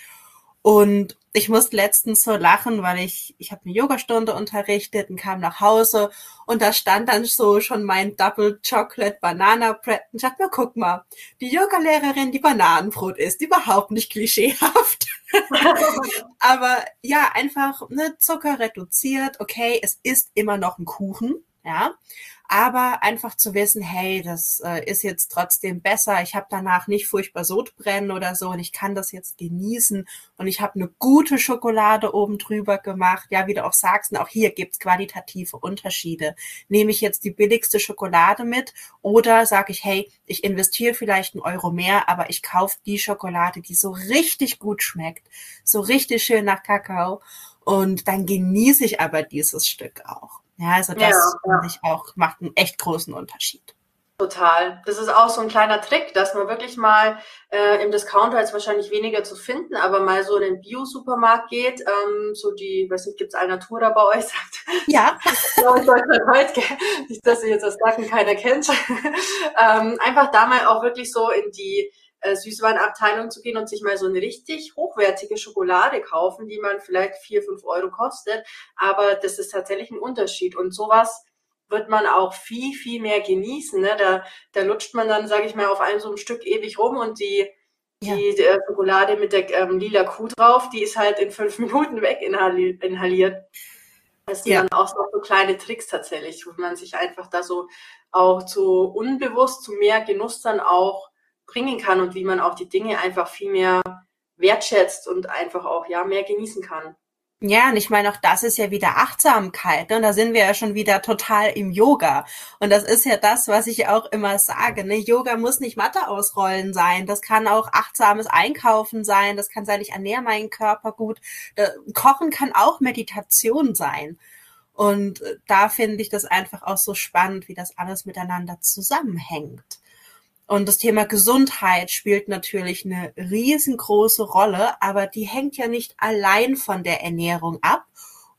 Und ich musste letztens so lachen, weil ich, ich habe eine Yogastunde unterrichtet und kam nach Hause und da stand dann so schon mein Double Chocolate Banana Bread. Und ich dachte mir, guck mal, die Yogalehrerin, die Bananenbrot ist, überhaupt nicht klischeehaft. Aber ja, einfach ne, Zucker reduziert. Okay, es ist immer noch ein Kuchen, ja aber einfach zu wissen, hey, das äh, ist jetzt trotzdem besser, ich habe danach nicht furchtbar Sodbrennen oder so und ich kann das jetzt genießen und ich habe eine gute Schokolade oben drüber gemacht. Ja, wie du auch sagst, und auch hier gibt's qualitative Unterschiede. Nehme ich jetzt die billigste Schokolade mit oder sage ich, hey, ich investiere vielleicht einen Euro mehr, aber ich kaufe die Schokolade, die so richtig gut schmeckt, so richtig schön nach Kakao und dann genieße ich aber dieses Stück auch. Ja, also das ja, ich auch, macht einen echt großen Unterschied. Total. Das ist auch so ein kleiner Trick, dass man wirklich mal äh, im Discounter ist wahrscheinlich weniger zu finden, aber mal so in den Bio-Supermarkt geht, ähm, so die, weiß nicht, gibt's Alnatura bei euch? Sagt, ja. heute, nicht, dass ihr jetzt das Daten keiner kennt. ähm, einfach da mal auch wirklich so in die äh, Süßwarenabteilung zu gehen und sich mal so eine richtig hochwertige Schokolade kaufen, die man vielleicht vier, fünf Euro kostet. Aber das ist tatsächlich ein Unterschied. Und sowas wird man auch viel, viel mehr genießen. Ne? Da, da lutscht man dann, sage ich mal, auf einem so ein Stück ewig rum und die, ja. die äh, Schokolade mit der ähm, lila Kuh drauf, die ist halt in fünf Minuten weg inhaliert. Das sind ja. dann auch so kleine Tricks tatsächlich, wo man sich einfach da so auch zu unbewusst, zu mehr Genuss dann auch bringen kann und wie man auch die Dinge einfach viel mehr wertschätzt und einfach auch ja mehr genießen kann. Ja, und ich meine, auch das ist ja wieder Achtsamkeit. Ne? Und da sind wir ja schon wieder total im Yoga. Und das ist ja das, was ich auch immer sage. Ne? Yoga muss nicht Mathe ausrollen sein. Das kann auch achtsames Einkaufen sein. Das kann sein, ich ernähre meinen Körper gut. Kochen kann auch Meditation sein. Und da finde ich das einfach auch so spannend, wie das alles miteinander zusammenhängt. Und das Thema Gesundheit spielt natürlich eine riesengroße Rolle, aber die hängt ja nicht allein von der Ernährung ab.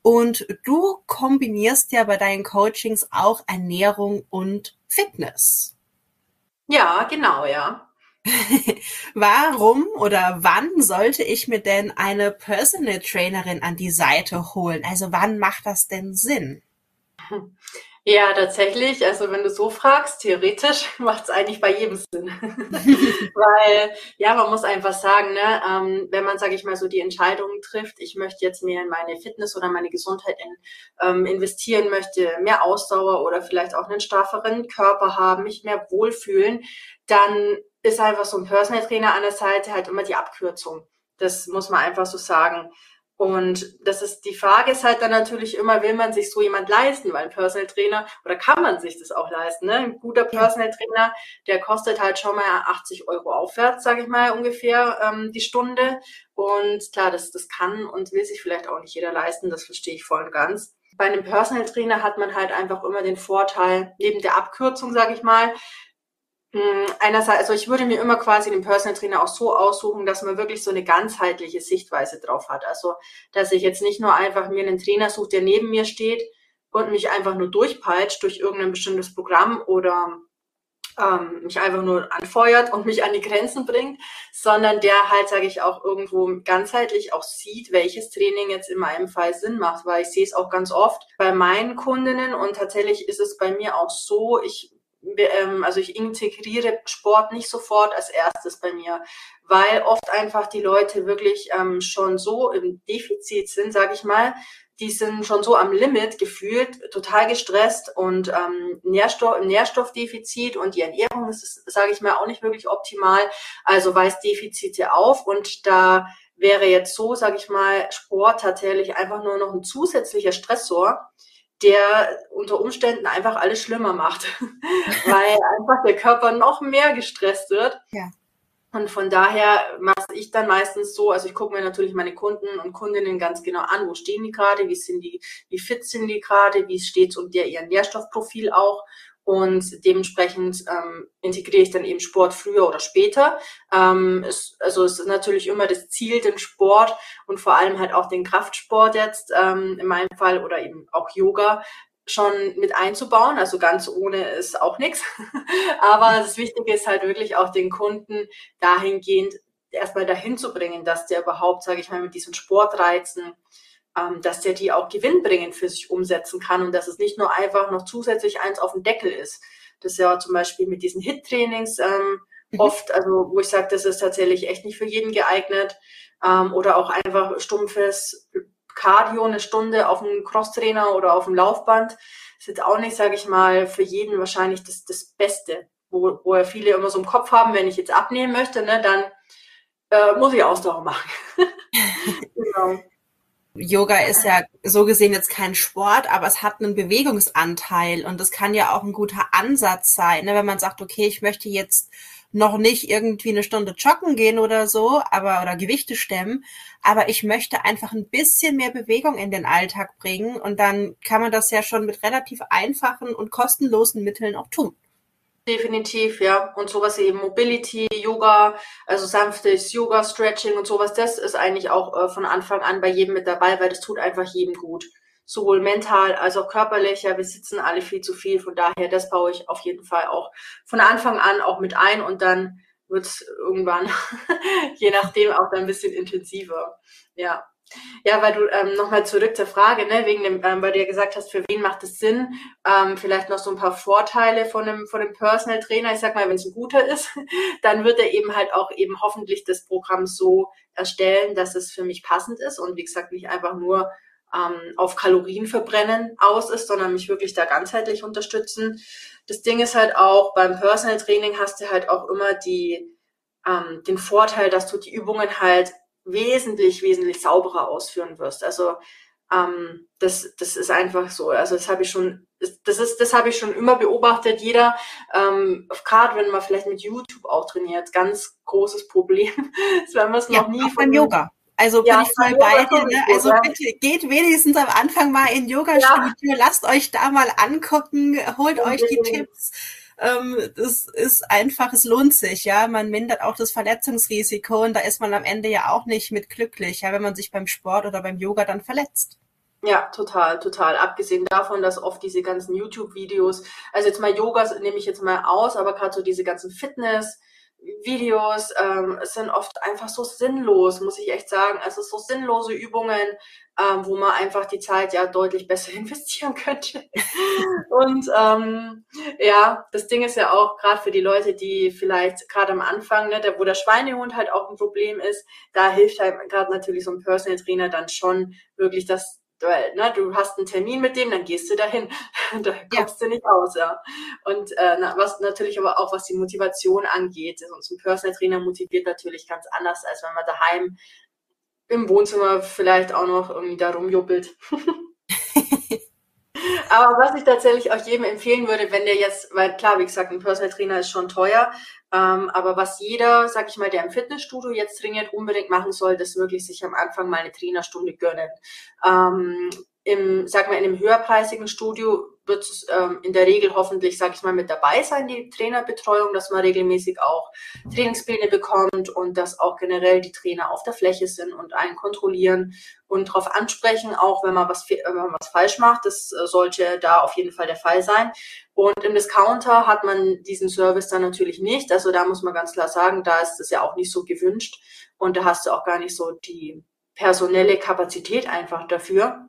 Und du kombinierst ja bei deinen Coachings auch Ernährung und Fitness. Ja, genau, ja. Warum oder wann sollte ich mir denn eine Personal Trainerin an die Seite holen? Also wann macht das denn Sinn? Ja, tatsächlich. Also wenn du so fragst, theoretisch macht es eigentlich bei jedem Sinn. Weil, ja, man muss einfach sagen, ne, ähm, wenn man, sage ich mal, so die Entscheidungen trifft, ich möchte jetzt mehr in meine Fitness oder meine Gesundheit in, ähm, investieren, möchte mehr Ausdauer oder vielleicht auch einen strafferen Körper haben, mich mehr wohlfühlen, dann ist einfach so ein Personal Trainer an der Seite halt immer die Abkürzung. Das muss man einfach so sagen. Und das ist, die Frage ist halt dann natürlich immer, will man sich so jemand leisten? Weil ein Personal Trainer, oder kann man sich das auch leisten? Ne? Ein guter Personal Trainer, der kostet halt schon mal 80 Euro aufwärts, sage ich mal, ungefähr ähm, die Stunde. Und klar, das, das kann und will sich vielleicht auch nicht jeder leisten, das verstehe ich voll und ganz. Bei einem Personal Trainer hat man halt einfach immer den Vorteil, neben der Abkürzung, sage ich mal, einerseits, also ich würde mir immer quasi den Personal Trainer auch so aussuchen, dass man wirklich so eine ganzheitliche Sichtweise drauf hat. Also, dass ich jetzt nicht nur einfach mir einen Trainer suche, der neben mir steht und mich einfach nur durchpeitscht durch irgendein bestimmtes Programm oder ähm, mich einfach nur anfeuert und mich an die Grenzen bringt, sondern der halt, sage ich, auch irgendwo ganzheitlich auch sieht, welches Training jetzt in meinem Fall Sinn macht, weil ich sehe es auch ganz oft bei meinen Kundinnen und tatsächlich ist es bei mir auch so, ich also ich integriere Sport nicht sofort als erstes bei mir, weil oft einfach die Leute wirklich ähm, schon so im Defizit sind, sage ich mal, die sind schon so am Limit gefühlt, total gestresst und ähm, Nährstoff, Nährstoffdefizit und die Ernährung ist, sage ich mal, auch nicht wirklich optimal. Also weist Defizite auf und da wäre jetzt so, sage ich mal, Sport tatsächlich einfach nur noch ein zusätzlicher Stressor, der unter Umständen einfach alles schlimmer macht, weil einfach der Körper noch mehr gestresst wird. Ja. Und von daher mache ich dann meistens so, also ich gucke mir natürlich meine Kunden und Kundinnen ganz genau an, wo stehen die gerade, wie sind die, wie fit sind die gerade, wie steht es um der ihr Nährstoffprofil auch. Und dementsprechend ähm, integriere ich dann eben Sport früher oder später. Ähm, es, also es ist natürlich immer das Ziel, den Sport und vor allem halt auch den Kraftsport jetzt ähm, in meinem Fall oder eben auch Yoga schon mit einzubauen. Also ganz ohne ist auch nichts. Aber das Wichtige ist halt wirklich auch den Kunden dahingehend erstmal dahin zu bringen, dass der überhaupt, sage ich mal, mit diesen Sportreizen ähm, dass der die auch gewinnbringend für sich umsetzen kann und dass es nicht nur einfach noch zusätzlich eins auf dem Deckel ist. Das ist ja zum Beispiel mit diesen Hit-Trainings ähm, mhm. oft, also wo ich sage, das ist tatsächlich echt nicht für jeden geeignet. Ähm, oder auch einfach stumpfes Cardio eine Stunde auf dem Crosstrainer oder auf dem Laufband. Das ist jetzt auch nicht, sage ich mal, für jeden wahrscheinlich das, das Beste, wo, wo ja viele immer so im Kopf haben, wenn ich jetzt abnehmen möchte, ne, dann äh, muss ich Ausdauer machen. genau. Yoga ist ja so gesehen jetzt kein Sport, aber es hat einen Bewegungsanteil und das kann ja auch ein guter Ansatz sein, ne? wenn man sagt, okay, ich möchte jetzt noch nicht irgendwie eine Stunde joggen gehen oder so, aber oder Gewichte stemmen, aber ich möchte einfach ein bisschen mehr Bewegung in den Alltag bringen und dann kann man das ja schon mit relativ einfachen und kostenlosen Mitteln auch tun. Definitiv, ja. Und sowas eben Mobility, Yoga, also sanftes Yoga, Stretching und sowas, das ist eigentlich auch äh, von Anfang an bei jedem mit dabei, weil das tut einfach jedem gut. Sowohl mental als auch körperlich. Ja, wir sitzen alle viel zu viel. Von daher, das baue ich auf jeden Fall auch von Anfang an auch mit ein und dann wird es irgendwann, je nachdem, auch dann ein bisschen intensiver. Ja. Ja, weil du ähm, nochmal zurück zur Frage, ne, wegen dem, ähm, weil du ja gesagt hast, für wen macht es Sinn? Ähm, vielleicht noch so ein paar Vorteile von einem, von einem Personal Trainer. Ich sag mal, wenn es ein guter ist, dann wird er eben halt auch eben hoffentlich das Programm so erstellen, dass es für mich passend ist und wie gesagt nicht einfach nur ähm, auf Kalorien verbrennen aus ist, sondern mich wirklich da ganzheitlich unterstützen. Das Ding ist halt auch, beim Personal Training hast du halt auch immer die, ähm, den Vorteil, dass du die Übungen halt wesentlich, wesentlich sauberer ausführen wirst. Also ähm, das, das ist einfach so. Also das habe ich schon, das ist, das habe ich schon immer beobachtet. Jeder, ähm, gerade wenn man vielleicht mit YouTube auch trainiert, ganz großes Problem. das werden wir es ja, noch nie von Yoga. Also ja, bin ich voll bei dir. Ne? Also bitte geht wenigstens am Anfang mal in Yoga-Studio, ja. lasst euch da mal angucken, holt euch die Tipps ähm, das ist einfach, es lohnt sich, ja. Man mindert auch das Verletzungsrisiko und da ist man am Ende ja auch nicht mit glücklich, ja, wenn man sich beim Sport oder beim Yoga dann verletzt. Ja, total, total. Abgesehen davon, dass oft diese ganzen YouTube-Videos, also jetzt mal Yoga nehme ich jetzt mal aus, aber gerade so diese ganzen Fitness, Videos ähm, sind oft einfach so sinnlos, muss ich echt sagen. Also so sinnlose Übungen, ähm, wo man einfach die Zeit ja deutlich besser investieren könnte. und ähm, ja, das Ding ist ja auch gerade für die Leute, die vielleicht gerade am Anfang, ne, der, wo der Schweinehund halt auch ein Problem ist, da hilft halt gerade natürlich so ein Personal Trainer dann schon wirklich, dass weil ne, du hast einen Termin mit dem, dann gehst du dahin. da kommst ja. du nicht aus, ja. Und äh, was natürlich aber auch, was die Motivation angeht, so ein Personal Trainer motiviert natürlich ganz anders, als wenn man daheim im Wohnzimmer vielleicht auch noch irgendwie da rumjuppelt. Aber was ich tatsächlich auch jedem empfehlen würde, wenn der jetzt, weil klar, wie gesagt, ein Personal Trainer ist schon teuer, ähm, aber was jeder, sag ich mal, der im Fitnessstudio jetzt trainiert, unbedingt machen soll, das wirklich sich am Anfang mal eine Trainerstunde gönnen. Ähm, Im, sag mal, in einem höherpreisigen Studio wird es ähm, in der Regel hoffentlich, sage ich mal, mit dabei sein, die Trainerbetreuung, dass man regelmäßig auch Trainingspläne bekommt und dass auch generell die Trainer auf der Fläche sind und einen kontrollieren und darauf ansprechen, auch wenn man was, wenn man was falsch macht. Das äh, sollte da auf jeden Fall der Fall sein. Und im Discounter hat man diesen Service dann natürlich nicht. Also da muss man ganz klar sagen, da ist es ja auch nicht so gewünscht und da hast du auch gar nicht so die personelle Kapazität einfach dafür.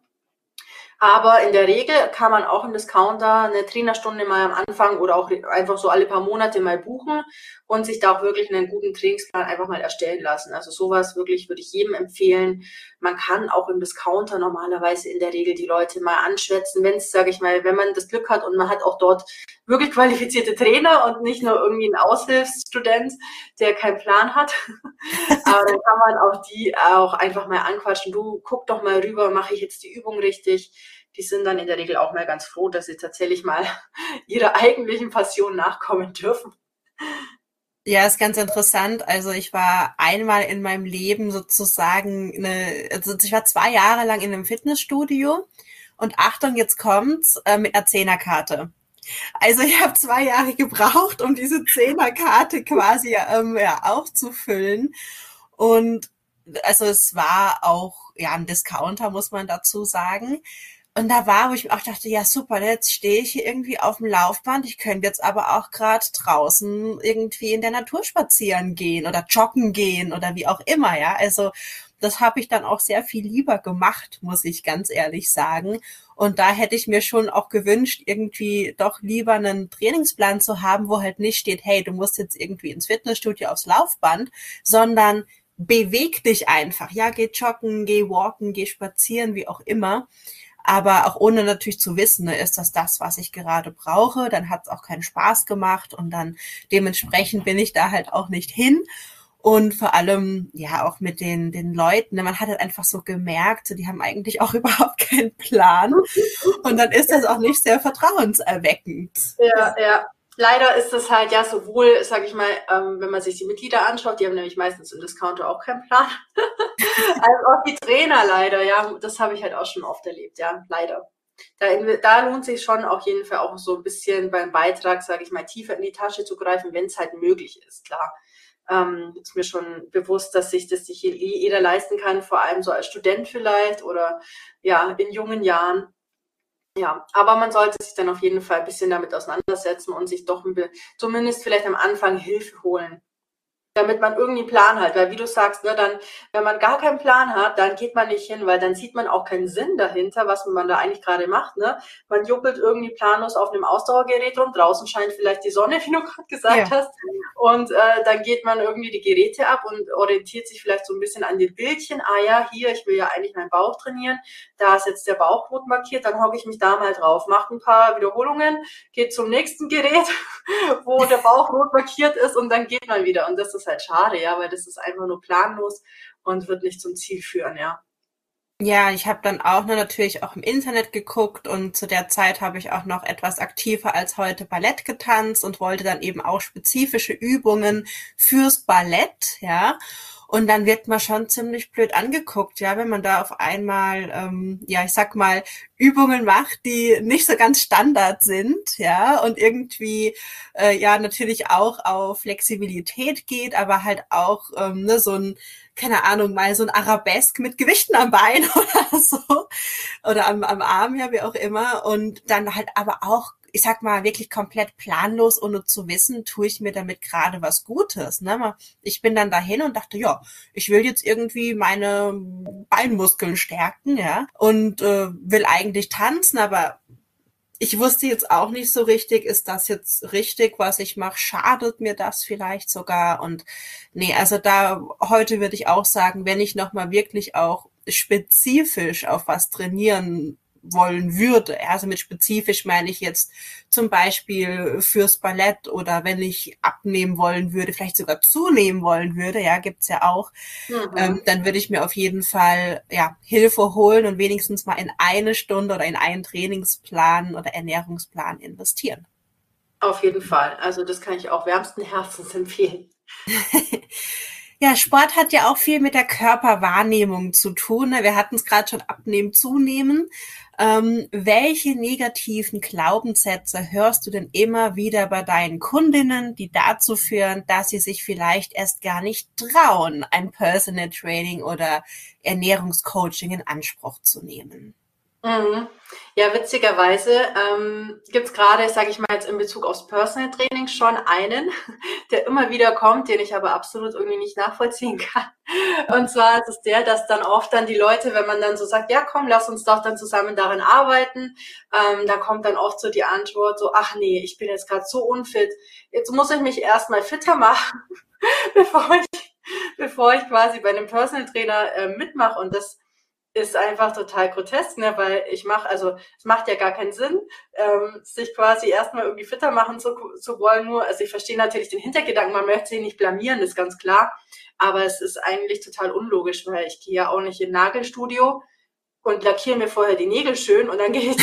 Aber in der Regel kann man auch im Discounter eine Trainerstunde mal am Anfang oder auch einfach so alle paar Monate mal buchen und sich da auch wirklich einen guten Trainingsplan einfach mal erstellen lassen. Also sowas wirklich würde ich jedem empfehlen. Man kann auch im Discounter normalerweise in der Regel die Leute mal anschwätzen, wenn es, sage ich mal, wenn man das Glück hat und man hat auch dort wirklich qualifizierte Trainer und nicht nur irgendwie einen Aushilfsstudent, der keinen Plan hat. Aber dann kann man auch die auch einfach mal anquatschen. Du guck doch mal rüber, mache ich jetzt die Übung richtig? Die sind dann in der Regel auch mal ganz froh, dass sie tatsächlich mal ihrer eigentlichen Passion nachkommen dürfen. Ja, ist ganz interessant. Also ich war einmal in meinem Leben sozusagen eine, also ich war zwei Jahre lang in einem Fitnessstudio und Achtung, jetzt kommt's, äh, mit einer Zehnerkarte. Also ich habe zwei Jahre gebraucht, um diese Zehnerkarte quasi ähm, ja, aufzufüllen. Und also es war auch ja ein Discounter, muss man dazu sagen. Und da war, wo ich auch dachte, ja super, jetzt stehe ich hier irgendwie auf dem Laufband. Ich könnte jetzt aber auch gerade draußen irgendwie in der Natur spazieren gehen oder joggen gehen oder wie auch immer, ja. Also das habe ich dann auch sehr viel lieber gemacht, muss ich ganz ehrlich sagen. Und da hätte ich mir schon auch gewünscht, irgendwie doch lieber einen Trainingsplan zu haben, wo halt nicht steht, hey, du musst jetzt irgendwie ins Fitnessstudio aufs Laufband, sondern beweg dich einfach. Ja, geh joggen, geh walken, geh spazieren, wie auch immer aber auch ohne natürlich zu wissen, ne, ist das das, was ich gerade brauche, dann hat es auch keinen Spaß gemacht und dann dementsprechend bin ich da halt auch nicht hin. Und vor allem, ja, auch mit den, den Leuten, ne, man hat halt einfach so gemerkt, so, die haben eigentlich auch überhaupt keinen Plan. Und dann ist das auch nicht sehr vertrauenserweckend. Ja, ja leider ist es halt ja sowohl, sage ich mal, ähm, wenn man sich die Mitglieder anschaut, die haben nämlich meistens im Discounter auch keinen Plan, als auch die Trainer leider, ja, das habe ich halt auch schon oft erlebt, ja, leider. Da, da lohnt sich schon auf jeden Fall auch so ein bisschen beim Beitrag, sage ich mal, tiefer in die Tasche zu greifen, wenn es halt möglich ist, klar. Ähm, ist mir schon bewusst, dass sich das sich jeder leisten kann, vor allem so als Student vielleicht oder ja, in jungen Jahren. Ja, aber man sollte sich dann auf jeden Fall ein bisschen damit auseinandersetzen und sich doch zumindest vielleicht am Anfang Hilfe holen damit man irgendwie einen Plan hat. Weil wie du sagst, ne, dann, wenn man gar keinen Plan hat, dann geht man nicht hin, weil dann sieht man auch keinen Sinn dahinter, was man da eigentlich gerade macht. Ne? Man juckelt irgendwie planlos auf einem Ausdauergerät rum, draußen scheint vielleicht die Sonne, wie du gerade gesagt ja. hast. Und äh, dann geht man irgendwie die Geräte ab und orientiert sich vielleicht so ein bisschen an den Bildchen. Ah ja, hier, ich will ja eigentlich meinen Bauch trainieren. Da ist jetzt der Bauch rot markiert, dann hocke ich mich da mal drauf, mache ein paar Wiederholungen, geht zum nächsten Gerät, wo der Bauch rot markiert ist und dann geht man wieder. Und das ist halt schade, ja, weil das ist einfach nur planlos und wird nicht zum Ziel führen, ja. Ja, ich habe dann auch nur natürlich auch im Internet geguckt und zu der Zeit habe ich auch noch etwas aktiver als heute Ballett getanzt und wollte dann eben auch spezifische Übungen fürs Ballett, ja. Und dann wird man schon ziemlich blöd angeguckt, ja, wenn man da auf einmal, ähm, ja, ich sag mal, Übungen macht, die nicht so ganz Standard sind, ja, und irgendwie, äh, ja, natürlich auch auf Flexibilität geht, aber halt auch ähm, ne, so ein keine Ahnung, mal so ein Arabesk mit Gewichten am Bein oder so. Oder am, am Arm, ja, wie auch immer. Und dann halt aber auch ich sag mal, wirklich komplett planlos, ohne zu wissen, tue ich mir damit gerade was Gutes. Ne? Ich bin dann dahin und dachte, ja, ich will jetzt irgendwie meine Beinmuskeln stärken, ja, und äh, will eigentlich tanzen, aber ich wusste jetzt auch nicht so richtig, ist das jetzt richtig, was ich mache? Schadet mir das vielleicht sogar? Und nee, also da heute würde ich auch sagen, wenn ich nochmal wirklich auch spezifisch auf was trainieren wollen würde. Also mit spezifisch meine ich jetzt zum Beispiel fürs Ballett oder wenn ich abnehmen wollen würde, vielleicht sogar zunehmen wollen würde, ja, gibt's ja auch, mhm. ähm, dann würde ich mir auf jeden Fall ja Hilfe holen und wenigstens mal in eine Stunde oder in einen Trainingsplan oder Ernährungsplan investieren. Auf jeden Fall. Also das kann ich auch wärmsten Herzens empfehlen. Ja, Sport hat ja auch viel mit der Körperwahrnehmung zu tun. Ne? Wir hatten es gerade schon abnehmen, zunehmen. Ähm, welche negativen Glaubenssätze hörst du denn immer wieder bei deinen Kundinnen, die dazu führen, dass sie sich vielleicht erst gar nicht trauen, ein Personal Training oder Ernährungscoaching in Anspruch zu nehmen? Mhm. Ja, witzigerweise ähm, gibt gerade, sage ich mal jetzt in Bezug aufs Personal Training schon einen, der immer wieder kommt, den ich aber absolut irgendwie nicht nachvollziehen kann. Und zwar ist es der, dass dann oft dann die Leute, wenn man dann so sagt, ja komm, lass uns doch dann zusammen daran arbeiten, ähm, da kommt dann oft so die Antwort so, ach nee, ich bin jetzt gerade so unfit, jetzt muss ich mich erstmal fitter machen, bevor ich, bevor ich quasi bei einem Personal Trainer äh, mitmache und das ist einfach total grotesk, ne? weil ich mache, also es macht ja gar keinen Sinn, ähm, sich quasi erstmal irgendwie fitter machen zu, zu wollen. Nur, also ich verstehe natürlich den Hintergedanken, man möchte sich nicht blamieren, ist ganz klar. Aber es ist eigentlich total unlogisch, weil ich gehe ja auch nicht in Nagelstudio und lackiere mir vorher die Nägel schön und dann gehe ich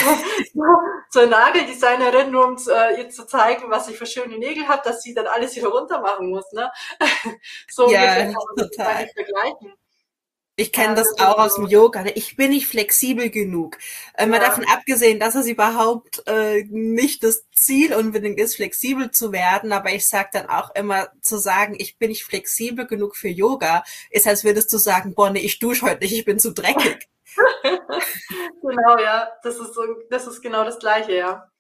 zur Nageldesignerin, nur um äh, ihr zu zeigen, was ich für schöne Nägel habe, dass sie dann alles wieder runter machen muss. Ne? so ja, ungefähr kann man das vergleichen. Ich kenne das auch aus dem Yoga. Ne? Ich bin nicht flexibel genug. Äh, mal davon abgesehen, dass es überhaupt äh, nicht das Ziel unbedingt ist, flexibel zu werden. Aber ich sage dann auch immer, zu sagen, ich bin nicht flexibel genug für Yoga, ist, als würdest du sagen, boah, nee, ich dusche heute nicht, ich bin zu dreckig. genau, ja. Das ist so, das ist genau das Gleiche, ja.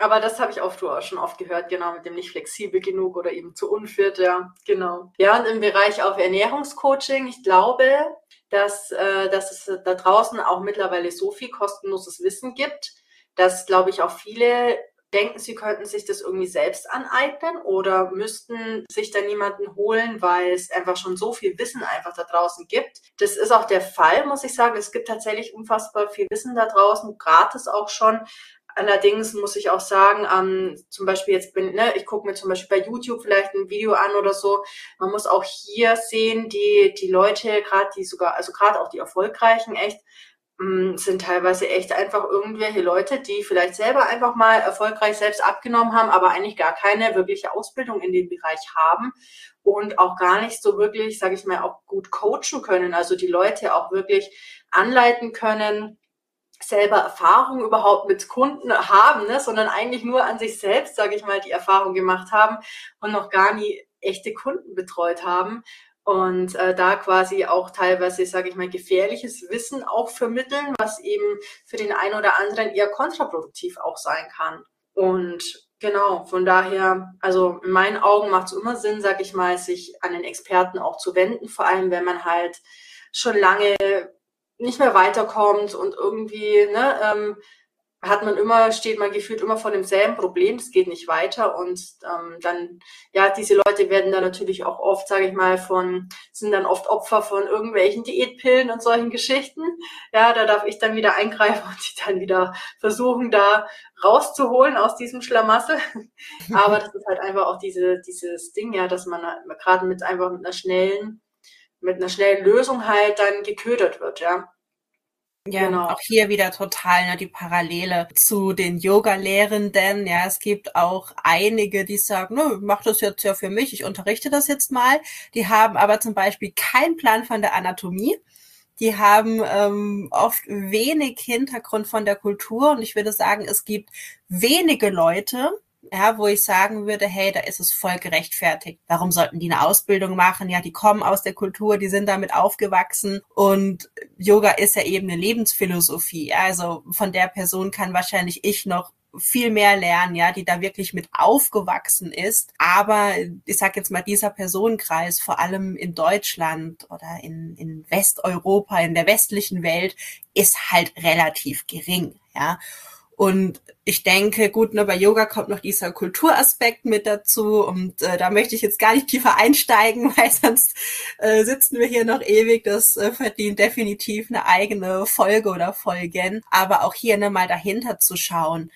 Aber das habe ich oft auch schon oft gehört, genau, mit dem nicht flexibel genug oder eben zu unfit, ja, genau. Ja, und im Bereich auf Ernährungscoaching, ich glaube, dass, äh, dass es da draußen auch mittlerweile so viel kostenloses Wissen gibt, dass, glaube ich, auch viele denken, sie könnten sich das irgendwie selbst aneignen oder müssten sich da niemanden holen, weil es einfach schon so viel Wissen einfach da draußen gibt. Das ist auch der Fall, muss ich sagen. Es gibt tatsächlich unfassbar viel Wissen da draußen, gratis auch schon. Allerdings muss ich auch sagen, ähm, zum Beispiel jetzt bin, ne, ich gucke mir zum Beispiel bei YouTube vielleicht ein Video an oder so. Man muss auch hier sehen, die die Leute, gerade die sogar, also gerade auch die erfolgreichen, echt mh, mm, sind teilweise echt einfach irgendwelche Leute, die vielleicht selber einfach mal erfolgreich selbst abgenommen haben, aber eigentlich gar keine wirkliche Ausbildung in dem Bereich haben und auch gar nicht so wirklich, sage ich mal, auch gut coachen können. Also die Leute auch wirklich anleiten können selber Erfahrung überhaupt mit Kunden haben, ne, sondern eigentlich nur an sich selbst, sage ich mal, die Erfahrung gemacht haben und noch gar nie echte Kunden betreut haben und äh, da quasi auch teilweise, sage ich mal, gefährliches Wissen auch vermitteln, was eben für den einen oder anderen eher kontraproduktiv auch sein kann. Und genau, von daher, also in meinen Augen macht es immer Sinn, sage ich mal, sich an den Experten auch zu wenden, vor allem wenn man halt schon lange nicht mehr weiterkommt und irgendwie ne, ähm, hat man immer, steht man gefühlt immer vor demselben Problem, es geht nicht weiter und ähm, dann, ja, diese Leute werden dann natürlich auch oft, sage ich mal, von, sind dann oft Opfer von irgendwelchen Diätpillen und solchen Geschichten. Ja, da darf ich dann wieder eingreifen und die dann wieder versuchen, da rauszuholen aus diesem Schlamassel. Aber das ist halt einfach auch diese, dieses Ding, ja, dass man gerade mit einfach mit einer schnellen mit einer schnellen Lösung halt dann geködert wird, ja. Ja, genau. auch hier wieder total ne, die Parallele zu den Yoga-Lehrenden. Ja, es gibt auch einige, die sagen, ne, mach das jetzt ja für mich, ich unterrichte das jetzt mal. Die haben aber zum Beispiel keinen Plan von der Anatomie. Die haben ähm, oft wenig Hintergrund von der Kultur und ich würde sagen, es gibt wenige Leute, ja, wo ich sagen würde, hey, da ist es voll gerechtfertigt. Warum sollten die eine Ausbildung machen? Ja, die kommen aus der Kultur, die sind damit aufgewachsen und Yoga ist ja eben eine Lebensphilosophie. Also von der Person kann wahrscheinlich ich noch viel mehr lernen, ja, die da wirklich mit aufgewachsen ist. Aber ich sag jetzt mal, dieser Personenkreis, vor allem in Deutschland oder in, in Westeuropa, in der westlichen Welt, ist halt relativ gering, ja. Und ich denke, gut, ne, bei Yoga kommt noch dieser Kulturaspekt mit dazu und äh, da möchte ich jetzt gar nicht tiefer einsteigen, weil sonst äh, sitzen wir hier noch ewig. Das äh, verdient definitiv eine eigene Folge oder Folgen. Aber auch hier ne, mal dahinter zu schauen,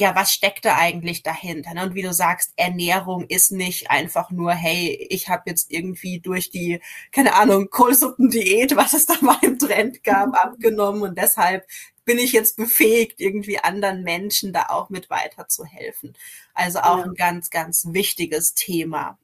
ja, was steckt da eigentlich dahinter? Ne? Und wie du sagst, Ernährung ist nicht einfach nur, hey, ich habe jetzt irgendwie durch die, keine Ahnung, Kohlsuppendiät, was es da mal im Trend gab, abgenommen und deshalb bin ich jetzt befähigt, irgendwie anderen Menschen da auch mit weiterzuhelfen. Also auch ja. ein ganz, ganz wichtiges Thema.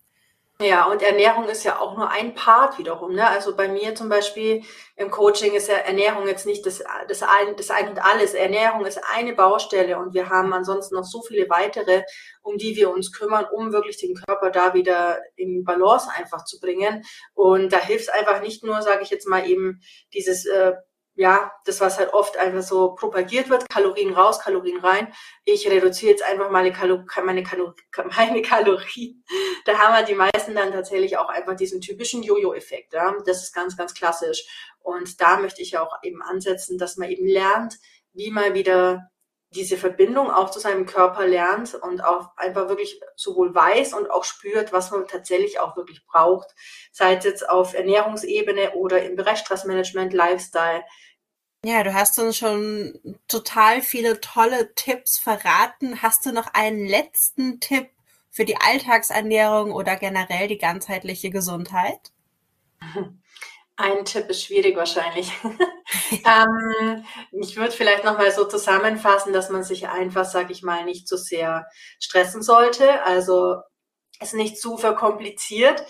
Ja, und Ernährung ist ja auch nur ein Part wiederum. Ne? Also bei mir zum Beispiel im Coaching ist ja Ernährung jetzt nicht das, das, ein, das ein und alles. Ernährung ist eine Baustelle und wir haben ansonsten noch so viele weitere, um die wir uns kümmern, um wirklich den Körper da wieder in Balance einfach zu bringen. Und da hilft es einfach nicht nur, sage ich jetzt mal eben, dieses äh, ja, das, was halt oft einfach so propagiert wird, Kalorien raus, Kalorien rein. Ich reduziere jetzt einfach meine, Kalo meine, Kalo meine Kalorien. Da haben halt die meisten dann tatsächlich auch einfach diesen typischen Jojo-Effekt. Ja? Das ist ganz, ganz klassisch. Und da möchte ich ja auch eben ansetzen, dass man eben lernt, wie man wieder diese Verbindung auch zu seinem Körper lernt und auch einfach wirklich sowohl weiß und auch spürt, was man tatsächlich auch wirklich braucht, sei es jetzt auf Ernährungsebene oder im Bereich Stressmanagement, Lifestyle. Ja, du hast uns schon total viele tolle Tipps verraten. Hast du noch einen letzten Tipp für die Alltagsernährung oder generell die ganzheitliche Gesundheit? Ein Tipp ist schwierig wahrscheinlich. ähm, ich würde vielleicht nochmal so zusammenfassen, dass man sich einfach, sag ich mal, nicht so sehr stressen sollte. Also es nicht zu verkompliziert.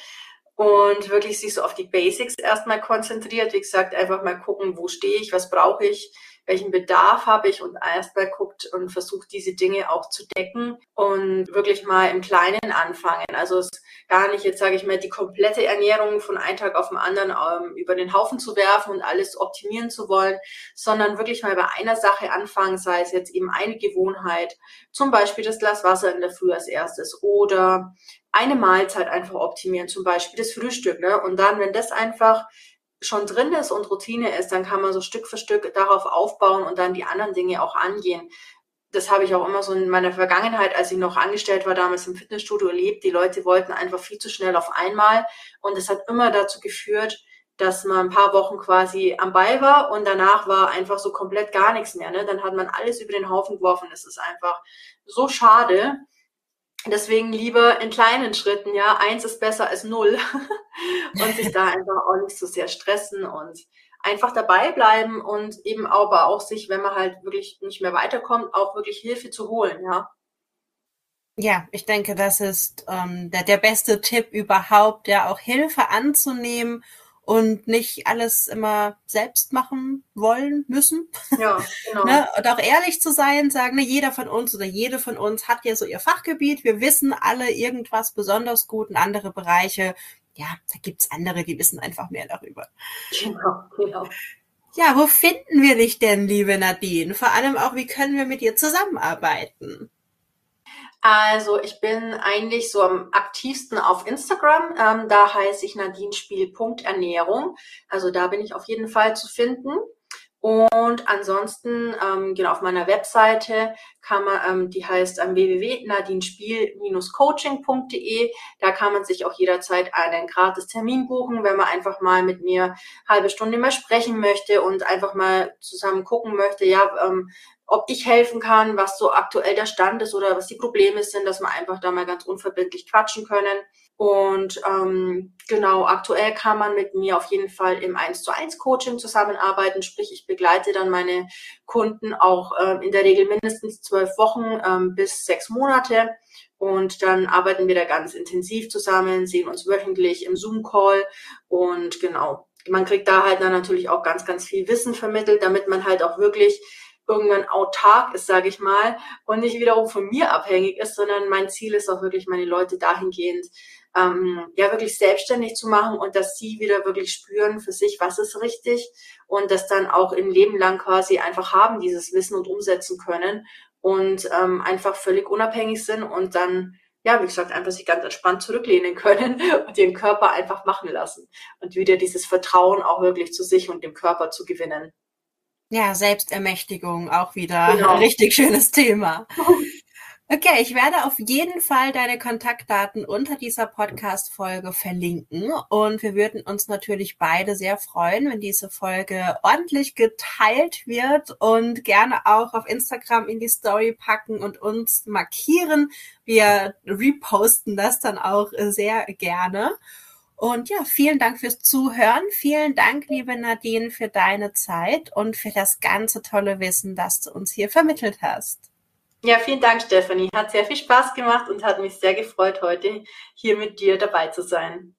Und wirklich sich so auf die Basics erstmal konzentriert. Wie gesagt, einfach mal gucken, wo stehe ich, was brauche ich, welchen Bedarf habe ich und erstmal guckt und versucht diese Dinge auch zu decken und wirklich mal im Kleinen anfangen. Also es gar nicht jetzt sage ich mal die komplette Ernährung von einem Tag auf den anderen ähm, über den Haufen zu werfen und alles optimieren zu wollen, sondern wirklich mal bei einer Sache anfangen, sei es jetzt eben eine Gewohnheit, zum Beispiel das Glas Wasser in der Früh als erstes oder eine Mahlzeit einfach optimieren, zum Beispiel das Frühstück. Ne? Und dann, wenn das einfach schon drin ist und Routine ist, dann kann man so Stück für Stück darauf aufbauen und dann die anderen Dinge auch angehen. Das habe ich auch immer so in meiner Vergangenheit, als ich noch angestellt war, damals im Fitnessstudio erlebt. Die Leute wollten einfach viel zu schnell auf einmal und es hat immer dazu geführt, dass man ein paar Wochen quasi am Ball war und danach war einfach so komplett gar nichts mehr. Ne? Dann hat man alles über den Haufen geworfen. Das ist einfach so schade. Deswegen lieber in kleinen Schritten, ja, eins ist besser als null und sich da einfach auch nicht so sehr stressen und einfach dabei bleiben und eben aber auch sich, wenn man halt wirklich nicht mehr weiterkommt, auch wirklich Hilfe zu holen, ja. Ja, ich denke, das ist ähm, der, der beste Tipp überhaupt, ja, auch Hilfe anzunehmen und nicht alles immer selbst machen wollen müssen. Ja, genau. ne? Und auch ehrlich zu sein, sagen, ne, jeder von uns oder jede von uns hat ja so ihr Fachgebiet. Wir wissen alle irgendwas besonders gut und andere Bereiche. Ja, da gibt's andere, die wissen einfach mehr darüber. Genau, genau. Ja, wo finden wir dich denn, liebe Nadine? Vor allem auch, wie können wir mit dir zusammenarbeiten? Also ich bin eigentlich so am aktivsten auf Instagram. Ähm, da heiße ich nadinespiel.ernährung. Also da bin ich auf jeden Fall zu finden. Und ansonsten, ähm, genau, auf meiner Webseite kann man, ähm, die heißt ähm, www.nadinespiel-coaching.de. Da kann man sich auch jederzeit einen gratis Termin buchen, wenn man einfach mal mit mir halbe Stunde mal sprechen möchte und einfach mal zusammen gucken möchte, ja, ähm, ob ich helfen kann, was so aktuell der Stand ist oder was die Probleme sind, dass wir einfach da mal ganz unverbindlich quatschen können. Und ähm, genau, aktuell kann man mit mir auf jeden Fall im 1 zu 1 Coaching zusammenarbeiten. Sprich, ich begleite dann meine Kunden auch ähm, in der Regel mindestens zwölf Wochen ähm, bis sechs Monate. Und dann arbeiten wir da ganz intensiv zusammen, sehen uns wöchentlich im Zoom-Call und genau, man kriegt da halt dann natürlich auch ganz, ganz viel Wissen vermittelt, damit man halt auch wirklich irgendwann autark ist, sage ich mal, und nicht wiederum von mir abhängig ist, sondern mein Ziel ist auch wirklich, meine Leute dahingehend ähm, ja wirklich selbstständig zu machen und dass sie wieder wirklich spüren für sich, was ist richtig und das dann auch im Leben lang quasi einfach haben, dieses Wissen und umsetzen können und ähm, einfach völlig unabhängig sind und dann ja, wie gesagt, einfach sich ganz entspannt zurücklehnen können und ihren Körper einfach machen lassen und wieder dieses Vertrauen auch wirklich zu sich und dem Körper zu gewinnen. Ja, Selbstermächtigung, auch wieder genau. ein richtig schönes Thema. Okay, ich werde auf jeden Fall deine Kontaktdaten unter dieser Podcast-Folge verlinken und wir würden uns natürlich beide sehr freuen, wenn diese Folge ordentlich geteilt wird und gerne auch auf Instagram in die Story packen und uns markieren. Wir reposten das dann auch sehr gerne. Und ja, vielen Dank fürs Zuhören. Vielen Dank, liebe Nadine, für deine Zeit und für das ganze tolle Wissen, das du uns hier vermittelt hast. Ja, vielen Dank, Stephanie. Hat sehr viel Spaß gemacht und hat mich sehr gefreut, heute hier mit dir dabei zu sein.